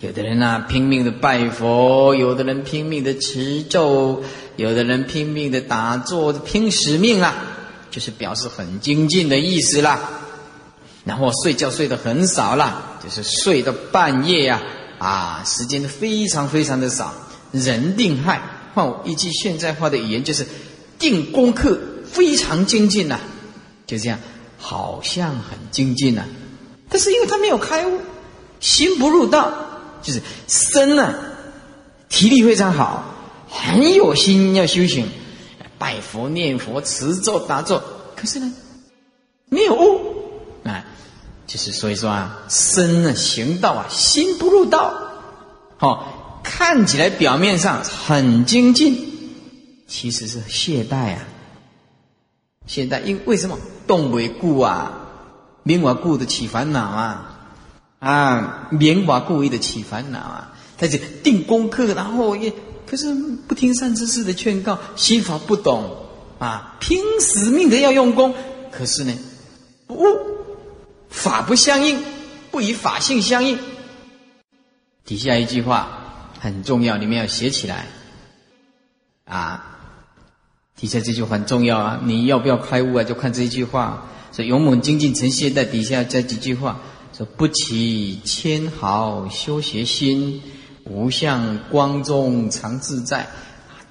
有的人呐，拼命的拜佛；有的人拼命的持咒；有的人拼命的打坐，拼使命啊，就是表示很精进的意思啦。然后睡觉睡得很少啦，就是睡到半夜呀，啊，时间非常非常的少。人定害，换我一句现在化的语言，就是定功课非常精进呐，就这样，好像很精进呐，但是因为他没有开悟，心不入道。就是身呢，体力非常好，很有心要修行，拜佛念佛持咒打坐，可是呢，没有。悟啊，就是所以说啊，身啊行道啊，心不入道，好，看起来表面上很精进，其实是懈怠啊，懈怠，因为什么？动为故啊，明我故的起烦恼啊。啊，明我故意的起烦恼啊！他就定功课，然后也可是不听善知识的劝告，心法不懂啊，拼死命的要用功，可是呢，不悟，法不相应，不与法性相应。底下一句话很重要，你们要写起来啊！底下这句话很重要啊，你要不要开悟啊？就看这一句话。所以勇猛精进成懈在底下这几句话。说不起千毫修学心，无相光中常自在，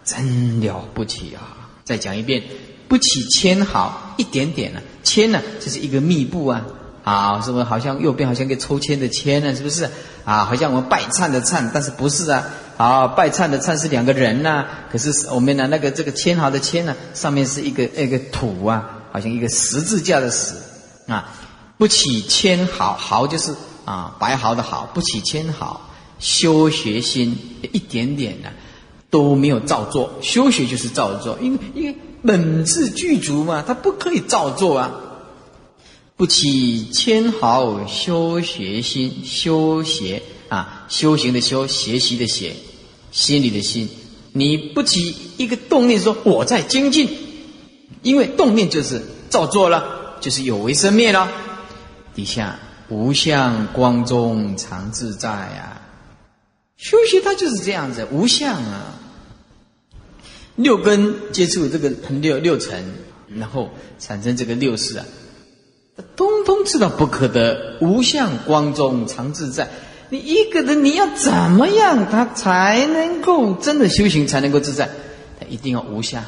真了不起啊！再讲一遍，不起千毫一点点呢？千呢，就是一个密布啊，啊，是不是？好像右边好像一个抽签的签呢？是不是？啊，好像我们拜忏的忏，但是不是啊？啊，拜忏的忏是两个人呐，可是我们呢那个这个千毫的千呢，上面是一个那个土啊，好像一个十字架的十啊。不起千毫，毫就是啊白毫的毫，不起千毫，修学心一点点呢都没有造作，修学就是造作，因为因为本质具足嘛，它不可以造作啊。不起千毫，修学心，修学啊，修行的修，学习的学，心里的心，你不起一个动念说我在精进，因为动念就是造作了，就是有为生灭了。底下无相光中常自在呀，修习它就是这样子，无相啊。六根接触这个六六尘，然后产生这个六识啊，通通知道不可得。无相光中常自在，你一个人你要怎么样，他才能够真的修行，才能够自在？他一定要无相。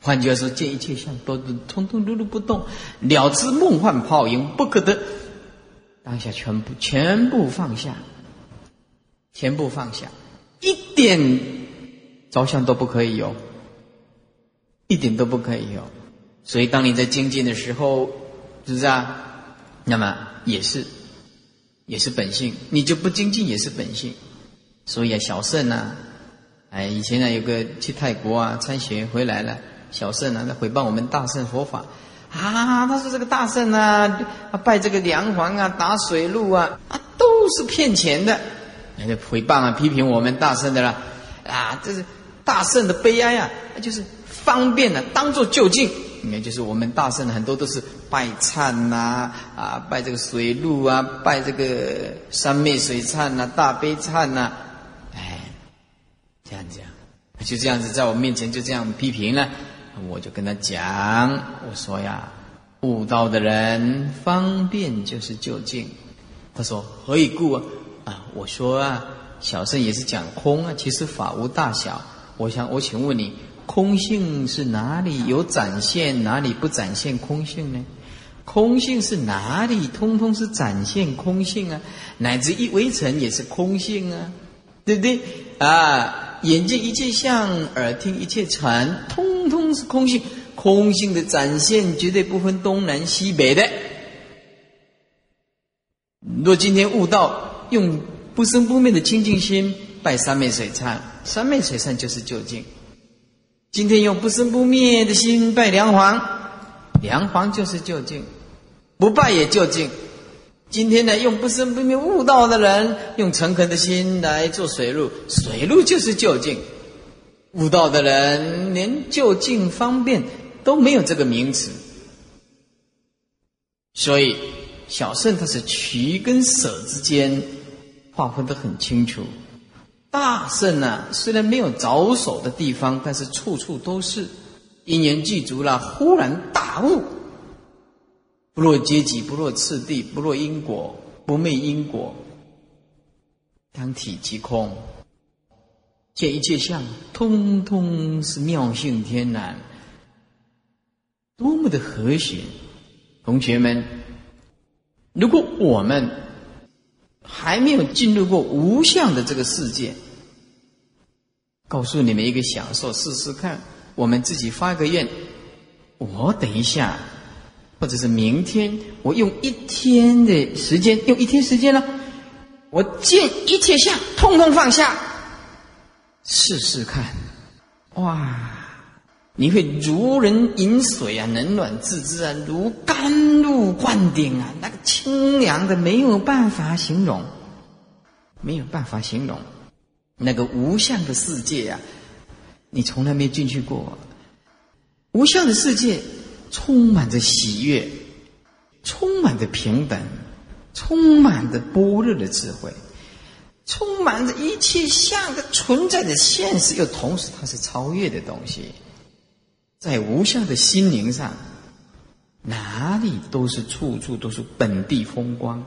换句话说，见一切相都通通如如不动，了知梦幻泡影不可得。当下全部全部放下，全部放下，一点着相都不可以有，一点都不可以有。所以，当你在精进的时候，是不是啊？那么也是，也是本性。你就不精进也是本性。所以啊，小圣啊，哎，以前呢有个去泰国啊参学回来了。小圣啊，在诽谤我们大圣佛法啊！他说这个大圣啊，拜这个梁皇啊，打水路啊，啊，都是骗钱的。那就诽谤啊，批评我们大圣的啦啊！这是大圣的悲哀啊，就是方便的，当做就近。应该就是我们大圣很多都是拜忏呐啊，拜这个水路啊，拜这个三昧水忏呐，大悲忏呐，哎，这样讲，就这样子在我面前就这样批评了。我就跟他讲，我说呀，悟道的人方便就是就近。他说何以故啊？啊，我说啊，小圣也是讲空啊，其实法无大小。我想我请问你，空性是哪里有展现，哪里不展现空性呢？空性是哪里？通通是展现空性啊，乃至一微尘也是空性啊，对不对啊？眼见一切相，耳听一切传，通通是空性。空性的展现，绝对不分东南西北的。若今天悟道，用不生不灭的清净心拜三昧水忏，三昧水忏就是究竟。今天用不生不灭的心拜梁皇，梁皇就是究竟。不拜也究竟。今天呢，用不生不灭悟道的人，用诚恳的心来做水路，水路就是就近。悟道的人连就近方便都没有这个名词，所以小圣他是取跟舍之间划分得很清楚。大圣呢，虽然没有着手的地方，但是处处都是因缘具足了，忽然大悟。不落阶级，不落次第，不落因果，不昧因果，当体即空，见一切相，通通是妙性天然，多么的和谐！同学们，如果我们还没有进入过无相的这个世界，告诉你们一个享受，试试看。我们自己发个愿，我等一下。或者是明天，我用一天的时间，用一天时间呢，我见一切相，通通放下，试试看，哇，你会如人饮水啊，冷暖自知啊，如甘露灌顶啊，那个清凉的没有办法形容，没有办法形容，那个无相的世界啊，你从来没进去过，无相的世界。充满着喜悦，充满着平等，充满着般若的智慧，充满着一切相的存在的现实，又同时它是超越的东西。在无相的心灵上，哪里都是处处都是本地风光，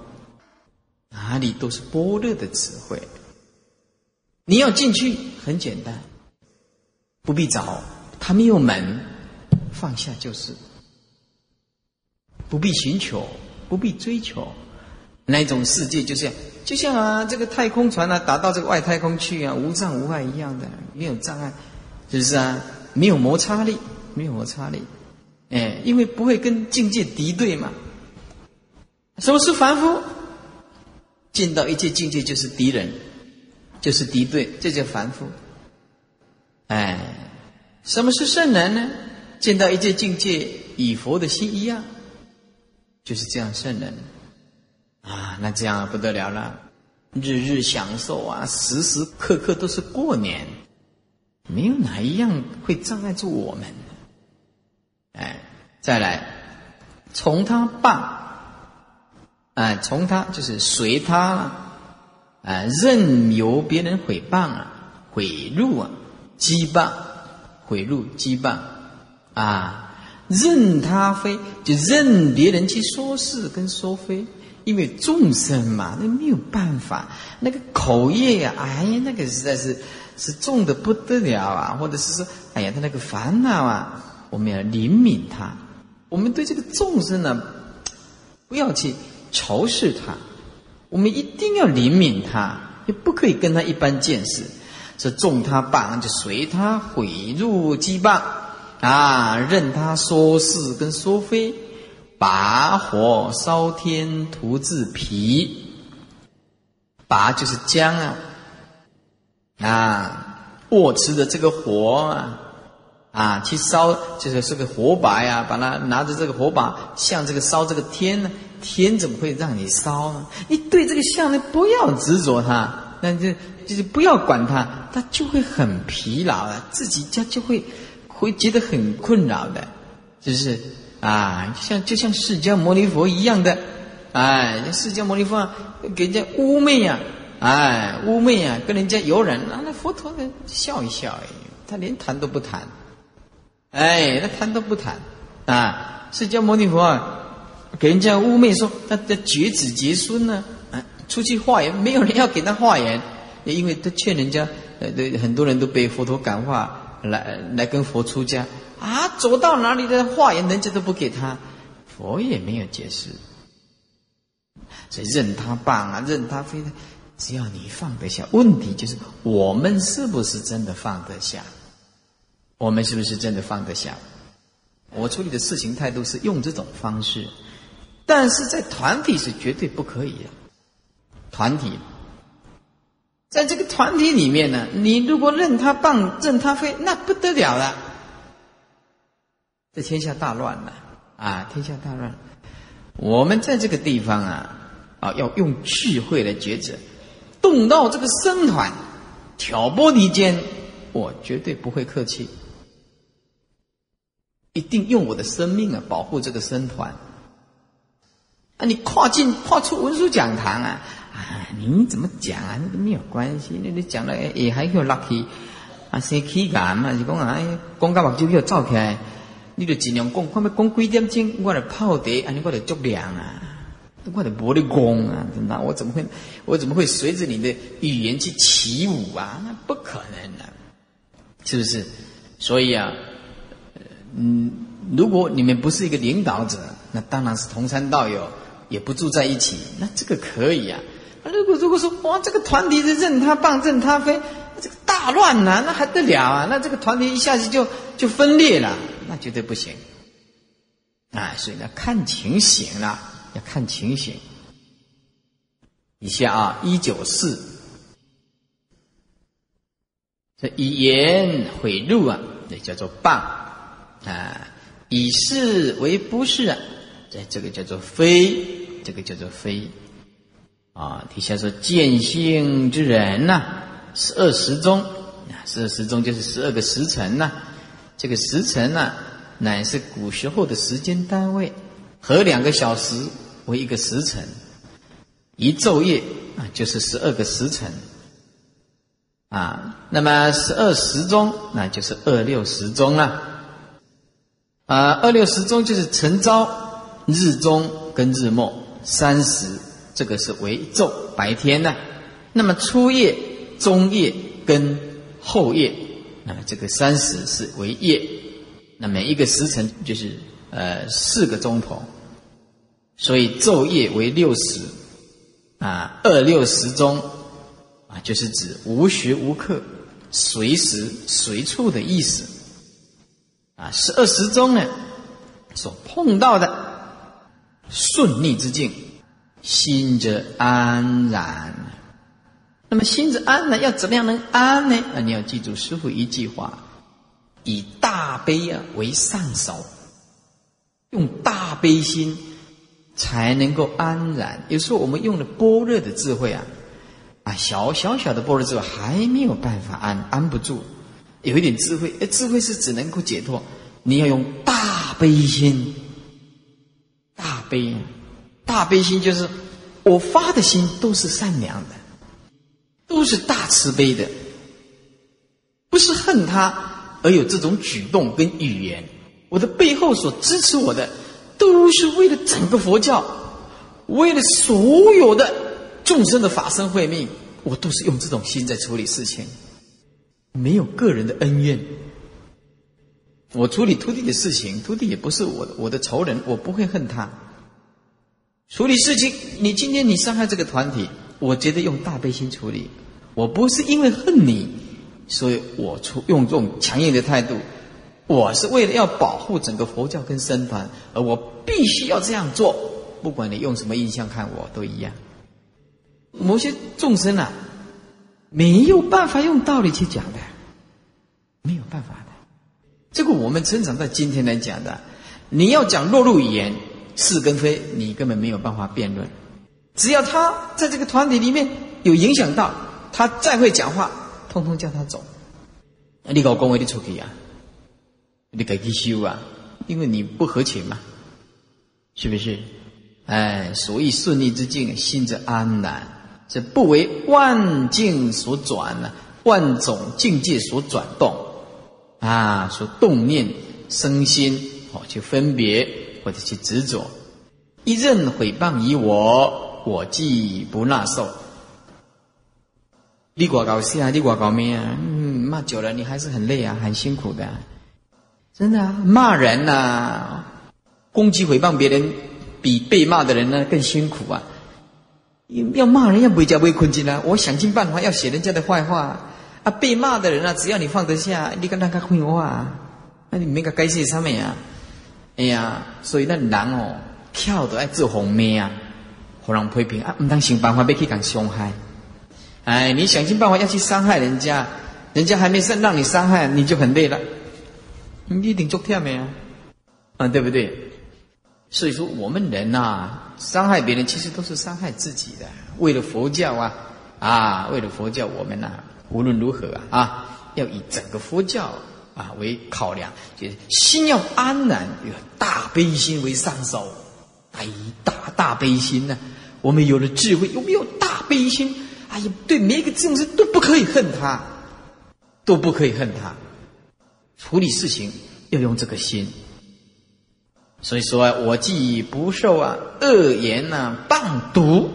哪里都是般若的智慧。你要进去很简单，不必找，它没有门，放下就是。不必寻求，不必追求，那种世界就是就像啊，这个太空船啊，打到这个外太空去啊，无障无碍一样的，没有障碍，是不是啊？没有摩擦力，没有摩擦力，哎，因为不会跟境界敌对嘛。什么是凡夫？见到一切境界就是敌人，就是敌对，这叫凡夫。哎，什么是圣人呢？见到一切境界，与佛的心一样。就是这样，圣人啊，那这样不得了了，日日享受啊，时时刻刻都是过年，没有哪一样会障碍住我们。哎，再来，从他谤，哎，从他就是随他，哎，任由别人毁谤啊，毁辱啊，羁绊，毁辱羁绊，啊。任他非，就任别人去说是跟说非，因为众生嘛，那没有办法，那个口业呀，哎呀，那个实在是是重的不得了啊，或者是说，哎呀，他那个烦恼啊，我们要怜悯他，我们对这个众生呢，不要去仇视他，我们一定要怜悯他，也不可以跟他一般见识，说重他谤就随他毁入羁绊。啊，任他说是跟说非，拔火烧天涂自皮，拔就是将啊，啊，握持的这个火啊，啊，去烧就是这个火把呀，把它拿着这个火把，像这个烧这个天呢，天怎么会让你烧呢？你对这个相呢，不要执着它，那就就是不要管它，它就会很疲劳了，自己家就会。会觉得很困扰的，就是啊，像就像释迦牟尼佛一样的，哎，释迦牟尼佛给人家污蔑呀，哎，污蔑呀，跟人家有人，啊，那佛陀呢笑一笑，哎，他连谈都不谈，哎，他谈都不谈，啊，释迦牟尼佛啊，给人家污蔑说他的绝子绝孙呢，啊，出去化缘，没有人要给他化缘，因为他劝人家，呃，很多人都被佛陀感化。来来跟佛出家啊，走到哪里的化缘，人家都不给他，佛也没有解释，所以任他办啊，任他非，只要你放得下。问题就是我们是不是真的放得下？我们是不是真的放得下？我处理的事情态度是用这种方式，但是在团体是绝对不可以的，团体。在这个团体里面呢，你如果任他棒，任他飞，那不得了了，这天下大乱了啊！天下大乱，我们在这个地方啊，啊，要用智慧来抉择，动到这个僧团，挑拨离间，我绝对不会客气，一定用我的生命啊保护这个僧团。啊，你跨进跨出文殊讲堂啊，啊，你怎么讲啊？那个没有关系，那你讲了也还有 lucky 啊，生气感嘛，是讲啊，讲到目睭要走起来，你就尽量讲，看要讲几点钟，我来泡茶，安尼我来足凉啊，我就无得讲啊，那我怎么会，我怎么会随着你的语言去起舞啊？那不可能的，是不是？所以啊，嗯，如果你们不是一个领导者，那当然是同山道友。也不住在一起，那这个可以啊。如果如果说哇，这个团体是任他棒任他飞，这个大乱呐，那还得了啊？那这个团体一下子就就分裂了，那绝对不行。啊，所以呢，看情形了，要看情形。以下啊，一九四，这以言毁辱啊，这叫做谤啊，以是为不是啊。哎，这个叫做非，这个叫做非，啊，底下说见性之人呐，十二时中，十二时钟就是十二个时辰呐，这个时辰呢，乃是古时候的时间单位，和两个小时为一个时辰，一昼夜啊就是十二个时辰，啊，那么十二时钟那就是二六时钟了，啊，二六时钟就是晨朝。日中跟日末三时，这个是为昼白天呢。那么初夜、中夜跟后夜，那么这个三十是为夜。那每一个时辰就是呃四个钟头，所以昼夜为六十啊，二六十钟啊，就是指无时无刻、随时随处的意思啊。十二时钟呢，所碰到的。顺逆之境，心则安然。那么心则安然，要怎么样能安呢？那你要记住师傅一句话：以大悲啊为上首，用大悲心才能够安然。有时候我们用了般若的智慧啊，啊小小小的般若智慧还没有办法安，安不住。有一点智慧，哎，智慧是只能够解脱。你要用大悲心。大悲，大悲心就是我发的心都是善良的，都是大慈悲的，不是恨他而有这种举动跟语言。我的背后所支持我的，都是为了整个佛教，为了所有的众生的法身慧命，我都是用这种心在处理事情，没有个人的恩怨。我处理徒弟的事情，徒弟也不是我我的仇人，我不会恨他。处理事情，你今天你伤害这个团体，我觉得用大悲心处理，我不是因为恨你，所以我出用这种强硬的态度，我是为了要保护整个佛教跟僧团，而我必须要这样做，不管你用什么印象看我都一样。某些众生啊，没有办法用道理去讲的，没有办法的。这个我们成长在今天来讲的，你要讲落入语言是跟非，你根本没有办法辩论。只要他在这个团体里面有影响到，他再会讲话，通通叫他走。你搞恭维的出去啊，你该去修啊，因为你不合情嘛，是不是？哎，所以顺利之境，心则安然。这不为万境所转呢，万种境界所转动。啊，所动念生心，哦，去分别或者去执着，一任毁谤于我，我既不纳受。你挂高兴啊，你挂高咩啊？嗯，骂久了你还是很累啊，很辛苦的，真的啊，骂人呐，攻击毁谤别人，比被骂的人呢更辛苦啊。要骂人要不叫不困境啊，我想尽办法要写人家的坏话。啊，被骂的人啊，只要你放得下，你跟他讲会话啊，那你没个该写上面啊。哎呀，所以那人哦，跳都爱做红妹啊，互人批评啊，唔当想办法要去讲伤害。哎，你想尽办法要去伤害人家，人家还没让让你伤害，你就很累了，你一定做跳没啊？啊，对不对？所以说，我们人呐，伤害别人其实都是伤害自己的。为了佛教啊，啊，为了佛教，我们呐。无论如何啊，啊，要以整个佛教啊为考量，就是心要安然，有大悲心为上首，大大大悲心呢？我们有了智慧，有没有大悲心？哎呀，对每一个众生都不可以恨他，都不可以恨他。处理事情要用这个心。所以说，我既不受啊恶言呐谤毒，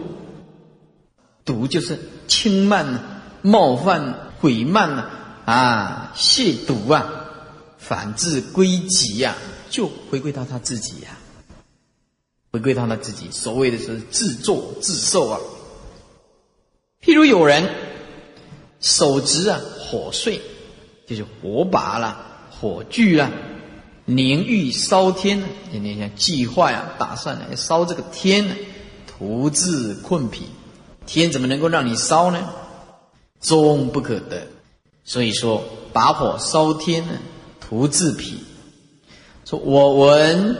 毒就是轻慢、冒犯、毁慢呐啊亵渎啊，反至归己呀，就回归到他自己呀，回归到他自己。所谓的是自作自受啊。譬如有人手执啊火碎，就是火把啦、火炬啦。凝欲烧天，今天想计划呀，打算来烧这个天呢，徒自困疲，天怎么能够让你烧呢？终不可得。所以说，把火烧天呢，徒自疲。说我闻，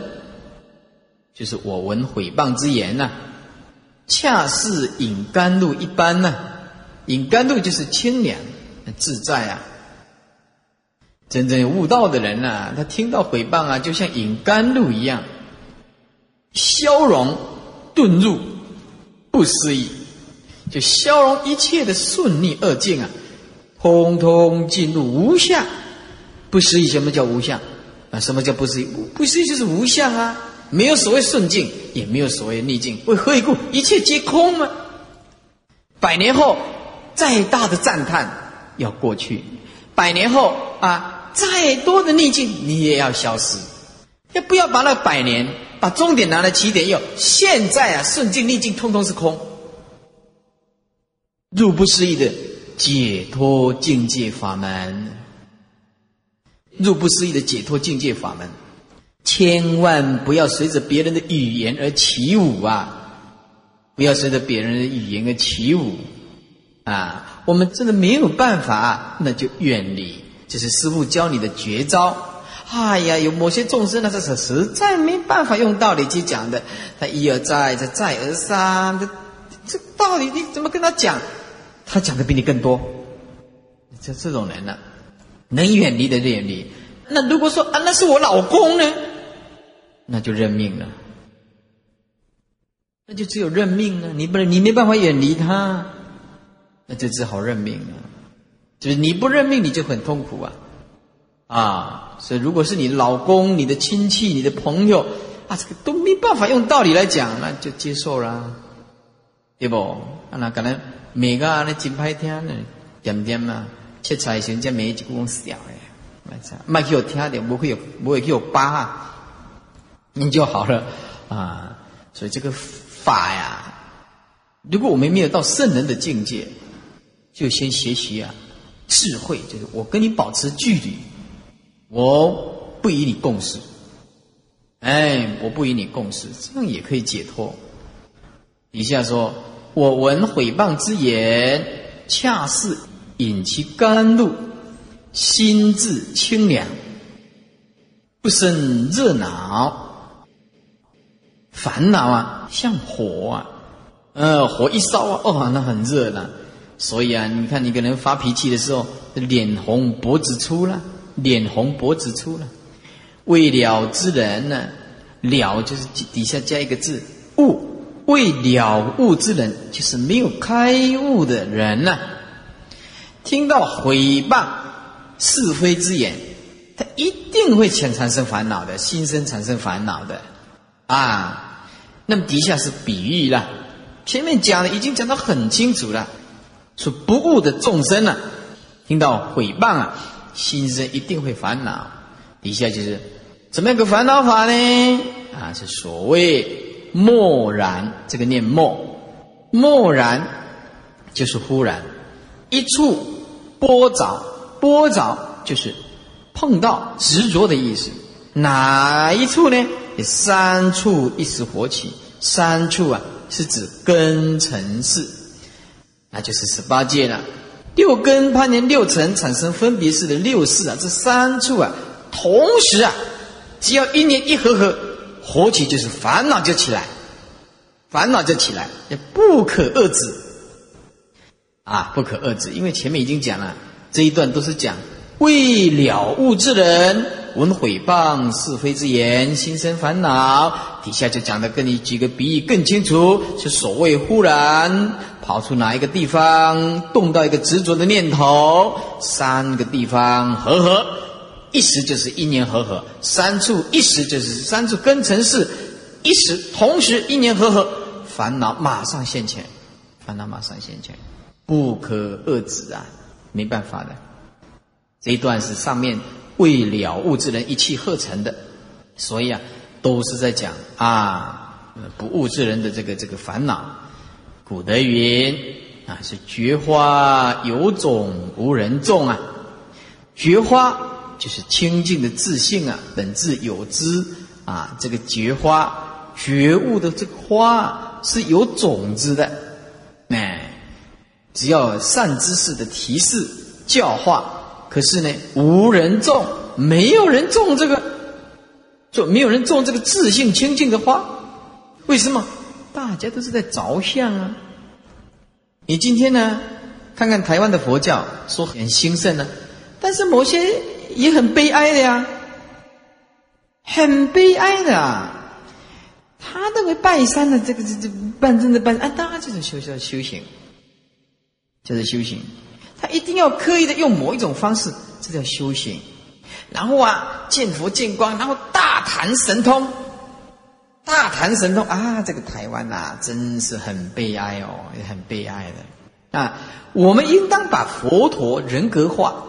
就是我闻毁谤之言呐，恰似饮甘露一般呢。饮甘露就是清凉自在啊。真正悟道的人呐，他听到诽谤啊，就像饮甘露一样，消融顿入，不思议，就消融一切的顺逆恶境啊，通通进入无相。不思议，什么叫无相啊？什么叫不思议？不思议就是无相啊，没有所谓顺境，也没有所谓逆境。为何故？一切皆空吗？百年后，再大的赞叹要过去，百年后啊。再多的逆境，你也要消失。要不要把那百年，把终点拿来起点用？现在啊，顺境逆境通通是空，入不思议的解脱境界法门。入不思议的解脱境界法门，千万不要随着别人的语言而起舞啊！不要随着别人的语言而起舞啊！我们真的没有办法，那就远离。这是师父教你的绝招。哎呀，有某些众生呢，这是实在没办法用道理去讲的。他一而再，再再而三，这这道理你怎么跟他讲？他讲的比你更多。这这种人呢，能远离的远离。那如果说啊，那是我老公呢，那就认命了。那就只有认命了。你不能，你没办法远离他，那就只好认命了。就是你不认命，你就很痛苦啊，啊！所以如果是你老公、你的亲戚、你的朋友啊，这个都没办法用道理来讲，那就接受啦，对不？那可能每个那真歹听呢，点点嘛，切菜时这每一句讲笑的，麦给我听点，不会有不会给我扒，你就好了啊！所以这个法呀，如果我们没有到圣人的境界，就先学习啊。智慧就是我跟你保持距离，我不与你共事，哎，我不与你共事，这样也可以解脱。底下说，我闻毁谤之言，恰似饮其甘露，心自清凉，不生热恼，烦恼啊，像火啊，呃，火一烧啊，哦，那很热了。所以啊，你看你给人发脾气的时候，脸红脖子粗了，脸红脖子粗了。未了之人呢，了就是底下加一个字悟，未了悟之人就是没有开悟的人呐。听到毁谤是非之言，他一定会产产生烦恼的，心生产生烦恼的啊。那么底下是比喻了，前面讲的已经讲得很清楚了。说不悟的众生啊，听到诽谤啊，心生一定会烦恼。底下就是怎么样个烦恼法呢？啊，是所谓默然，这个念默，默然就是忽然一处波着，波着就是碰到执着的意思。哪一处呢？三处一时火起，三处啊是指根尘世。那就是十八界了，六根攀连六尘，产生分别式的六事啊，这三处啊，同时啊，只要一念一合合，火起就是烦恼就起来，烦恼就起来，也不可遏制啊，不可遏制，因为前面已经讲了，这一段都是讲未了悟之人闻毁谤是非之言，心生烦恼。底下就讲的跟你举个比喻更清楚，是所谓忽然跑出哪一个地方，动到一个执着的念头，三个地方合合，一时就是一年合合；三处一时就是三处根尘事，一时同时一年合合，烦恼马上现前，烦恼马上现前，不可遏止啊，没办法的。这一段是上面为了悟之人一气呵成的，所以啊，都是在讲啊不悟之人的这个这个烦恼。古德云啊，是菊花有种无人种啊，菊花就是清净的自信啊，本自有之啊，这个菊花觉悟的这个花是有种子的，哎，只要善知识的提示教化。可是呢，无人种，没有人种这个，就没有人种这个自信清净的花。为什么？大家都是在着相啊。你今天呢，看看台湾的佛教，说很兴盛呢，但是某些也很悲哀的呀，很悲哀的啊。他认为拜山的这个这这办真的拜啊，当然就是修修修行，就是修行。他一定要刻意的用某一种方式，这叫修行。然后啊，见佛见光，然后大谈神通，大谈神通啊！这个台湾呐，真是很悲哀哦，也很悲哀的啊。我们应当把佛陀人格化，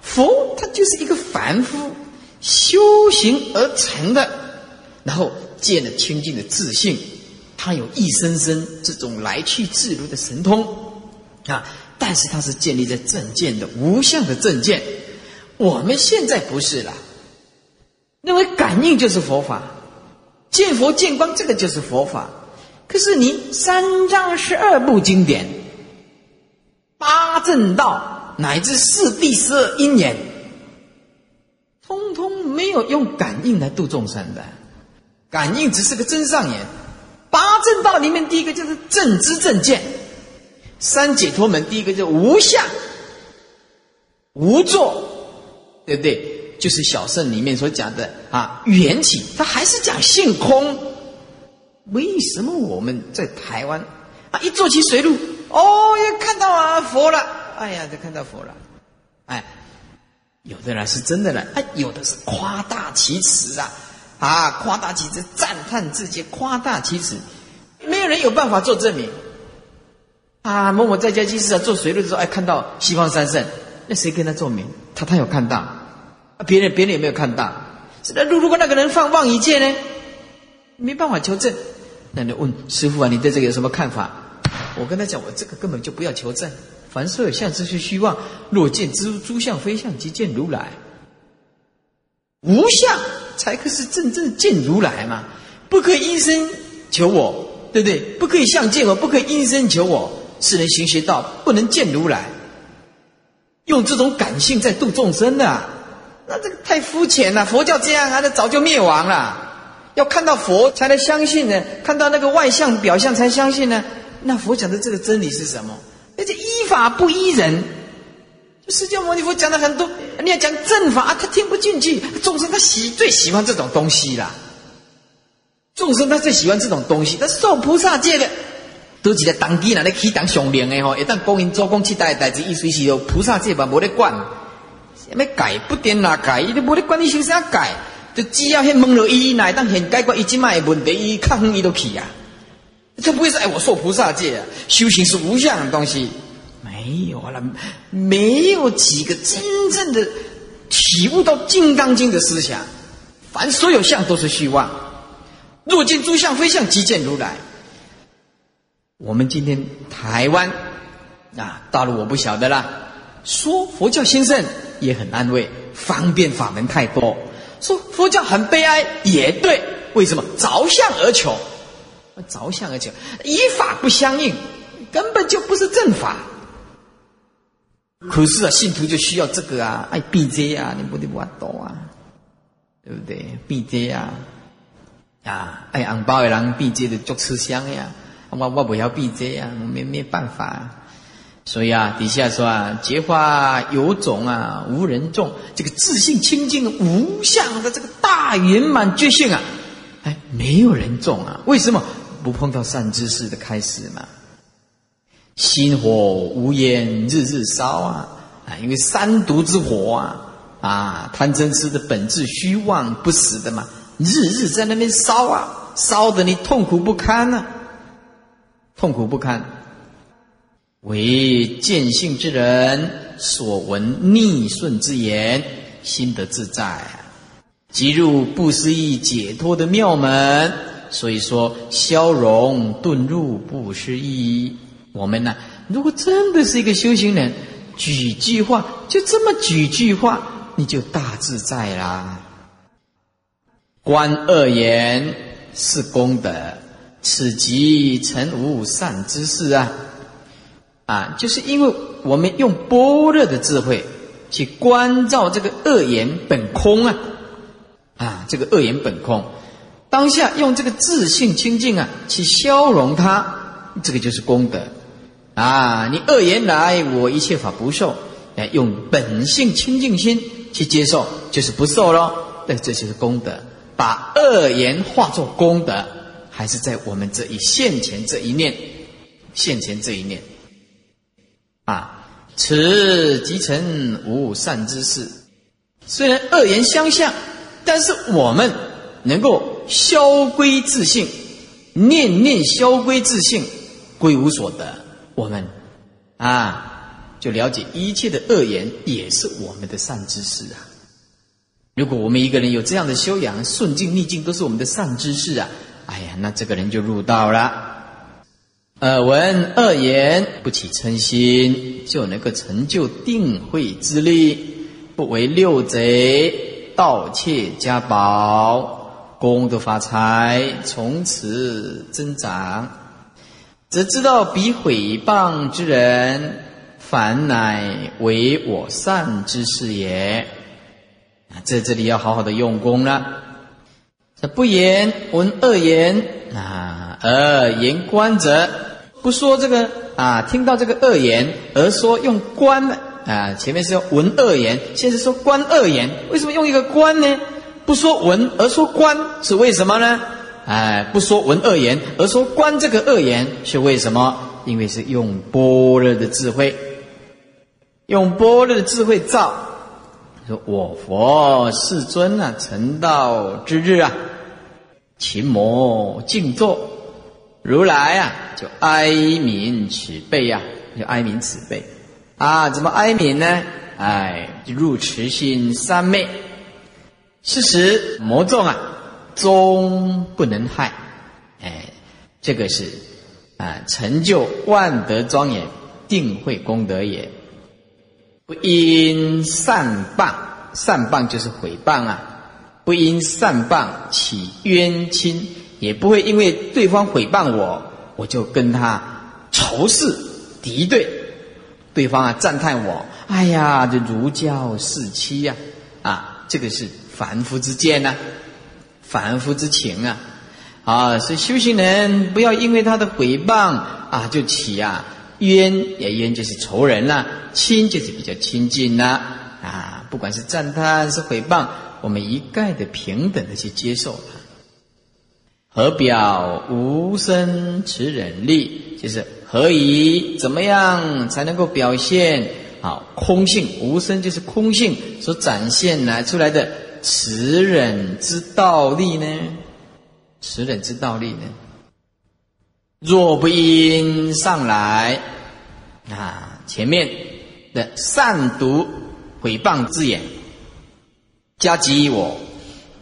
佛他就是一个凡夫修行而成的，然后见了清净的自信，他有一生生这种来去自如的神通啊。但是它是建立在正见的无相的正见，我们现在不是了，认为感应就是佛法，见佛见光这个就是佛法。可是你三藏十二部经典、八正道乃至四地十二因缘，通通没有用感应来度众生的，感应只是个真上眼。八正道里面第一个就是正知正见。三解脱门，第一个叫无相、无作，对不对？就是小圣里面所讲的啊，缘起，他还是讲性空。为什么我们在台湾啊，一坐起水路，哦，又看到啊佛了，哎呀，就看到佛了，哎，有的人是真的了，哎，有的是夸大其词啊，啊，夸大其词，赞叹自己，夸大其词，没有人有办法做证明。啊，某某在家居士啊，做水路的时候，哎，看到西方三圣，那谁跟他做名？他他有看到，啊，别人别人有没有看到？那如如果那个人放妄一戒呢？没办法求证，那你问师傅啊，你对这个有什么看法？我跟他讲，我这个根本就不要求证，凡所有相，之是虚妄。若见诸诸相非相，即见如来。无相才可是真正见如来嘛，不可以因身求我，对不对？不可以相见我，不可以因身求我。世人行邪道，不能见如来。用这种感性在度众生的，那这个太肤浅了。佛教这样啊，那早就灭亡了。要看到佛才能相信呢，看到那个外相表象才相信呢。那佛讲的这个真理是什么？那就依法不依人。释迦牟尼佛讲的很多，你要讲正法，他听不进去。众生他喜最喜欢这种东西啦。众生他最喜欢这种东西，他受菩萨戒的。都一个当机，那咧去当上灵的吼，一旦公因做公七代代志，意思是哦，菩萨戒嘛无咧管，什么改不点哪改，伊都无咧管你先啥改，就只要迄问了伊，乃当现解决伊即卖问题，伊较远伊都去啊。这不会是哎，我受菩萨戒啊，修行是无相的东西，没有了，没有几个真正的体悟到《金刚经》的思想，凡所有相都是虚妄，若见诸相非相，即见如来。我们今天台湾啊，大陆我不晓得啦。说佛教兴盛也很安慰，方便法门太多。说佛教很悲哀也对，为什么着相而求？着相而求，依法不相应，根本就不是正法。可是啊，信徒就需要这个啊，爱闭嘴啊，你不得不懂啊，对不对？闭嘴啊，啊，爱红包的人闭嘴的就吃香呀。我我不要闭嘴啊，没没办法，所以啊，底下说啊，结花有种啊，无人种。这个自信清净无相的这个大圆满觉性啊，哎，没有人种啊。为什么不碰到善知识的开始嘛？心火无烟，日日烧啊！啊，因为三毒之火啊，啊，贪嗔痴的本质虚妄不死的嘛，日日在那边烧啊，烧得你痛苦不堪呐，痛苦不堪。为见性之人所闻逆顺之言，心得自在，即入不思议解脱的妙门。所以说，消融遁入不思议。我们呢，如果真的是一个修行人，举句话就这么举句话，你就大自在啦。观恶言是功德，此即成无善之事啊！啊，就是因为我们用般若的智慧去关照这个恶言本空啊，啊，这个恶言本空，当下用这个自信清净啊去消融它，这个就是功德。啊，你恶言来，我一切法不受。哎，用本性清净心去接受，就是不受喽。那，这就是功德。把恶言化作功德，还是在我们这一现前这一念，现前这一念。啊，此即成无善之事。虽然恶言相向，但是我们能够消归自性，念念消归自性，归无所得。我们啊，就了解一切的恶言也是我们的善知识啊。如果我们一个人有这样的修养，顺境逆境都是我们的善知识啊。哎呀，那这个人就入道了。耳闻恶言不起嗔心，就能够成就定慧之力，不为六贼盗窃家宝，功德发财从此增长。则知道彼毁谤之人，凡乃为我善之事也。啊，在这里要好好的用功了。这不言闻恶言啊，而言观者，不说这个啊，听到这个恶言而说用观啊，前面是用闻恶言，现在说观恶言，为什么用一个观呢？不说闻而说观，是为什么呢？哎，不说闻恶言，而说观这个恶言是为什么？因为是用般若的智慧，用般若的智慧造。说我佛世尊啊，成道之日啊，勤摩静坐，如来啊就哀悯慈悲呀，就哀悯慈悲啊，怎么哀悯呢？哎，入慈心三昧，是使魔众啊。终不能害，哎，这个是啊，成就万德庄严定慧功德也。不因善谤，善谤就是毁谤啊。不因善谤起冤亲，也不会因为对方毁谤我，我就跟他仇视敌对。对方啊赞叹我，哎呀，这如胶似漆呀，啊，这个是凡夫之见呐。凡夫之情啊，啊，所以修行人不要因为他的诽谤啊，就起啊冤，也冤就是仇人呐，亲就是比较亲近呐，啊，不管是赞叹是诽谤，我们一概的平等的去接受。何表无生持忍力，就是何以怎么样才能够表现啊空性无生就是空性所展现来出来的。持忍之道力呢？持忍之道力呢？若不因上来啊，前面的善毒毁谤之言，加及我，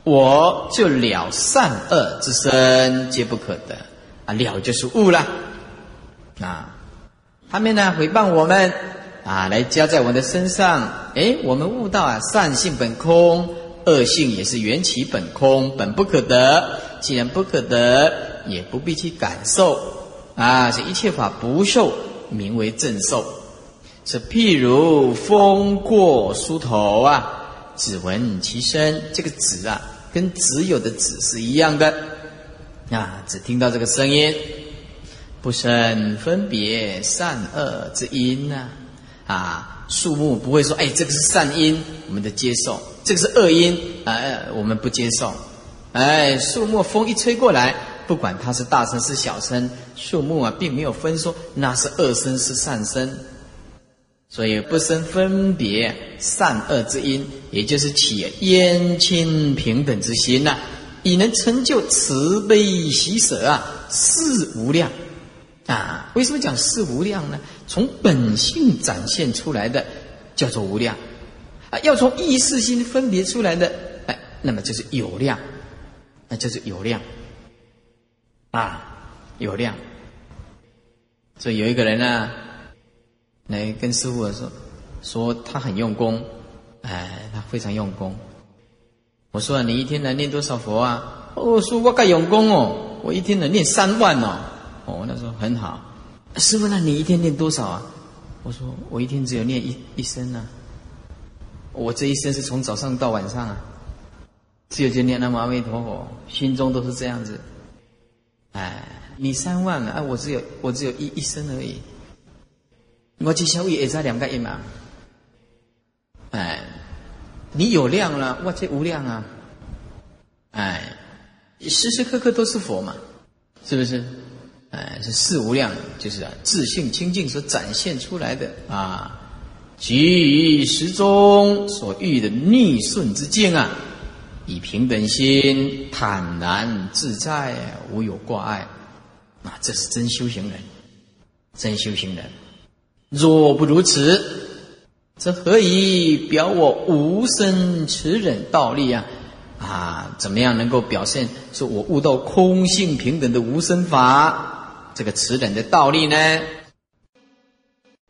我就了善恶之身，皆不可得啊！了就是悟了啊！他们呢毁谤我们啊，来加在我的身上，哎，我们悟到啊，善性本空。恶性也是缘起本空，本不可得。既然不可得，也不必去感受啊！这一切法不受，名为正受。是譬如风过梳头啊，只闻其声。这个“只”啊，跟只有的“只”是一样的啊，只听到这个声音，不生分别善恶之因呐，啊，树木不会说，哎，这个是善因，我们的接受；这个是恶因，啊，我们不接受。哎，树木风一吹过来，不管它是大声是小声，树木啊，并没有分说那是恶声是善声，所以不生分别善恶之因，也就是起冤亲平等之心呐，以能成就慈悲喜舍啊，事无量。啊，为什么讲是无量呢？从本性展现出来的叫做无量，要从意识心分别出来的，哎，那么就是有量，那就是有量，啊，有量。所以有一个人呢，来跟师傅说，说他很用功，哎，他非常用功。我说你一天能念多少佛啊？哦说我该用功哦，我一天能念三万哦。哦，那时候很好。师傅，那你一天念多少啊？我说我一天只有念一一声呢。我这一生是从早上到晚上啊，只有就念那么阿弥陀佛，心中都是这样子。哎，你三万了，哎，我只有我只有一一生而已。我这小也也在两个亿嘛。哎，你有量了，我这无量啊。哎，时时刻刻都是佛嘛，是不是？哎，是四无量，就是啊，自性清净所展现出来的啊，基于时中所遇的逆顺之境啊，以平等心坦然自在，无有挂碍啊，这是真修行人，真修行人。若不如此，则何以表我无生持忍道力啊？啊，怎么样能够表现说我悟到空性平等的无生法？这个持等的道理呢？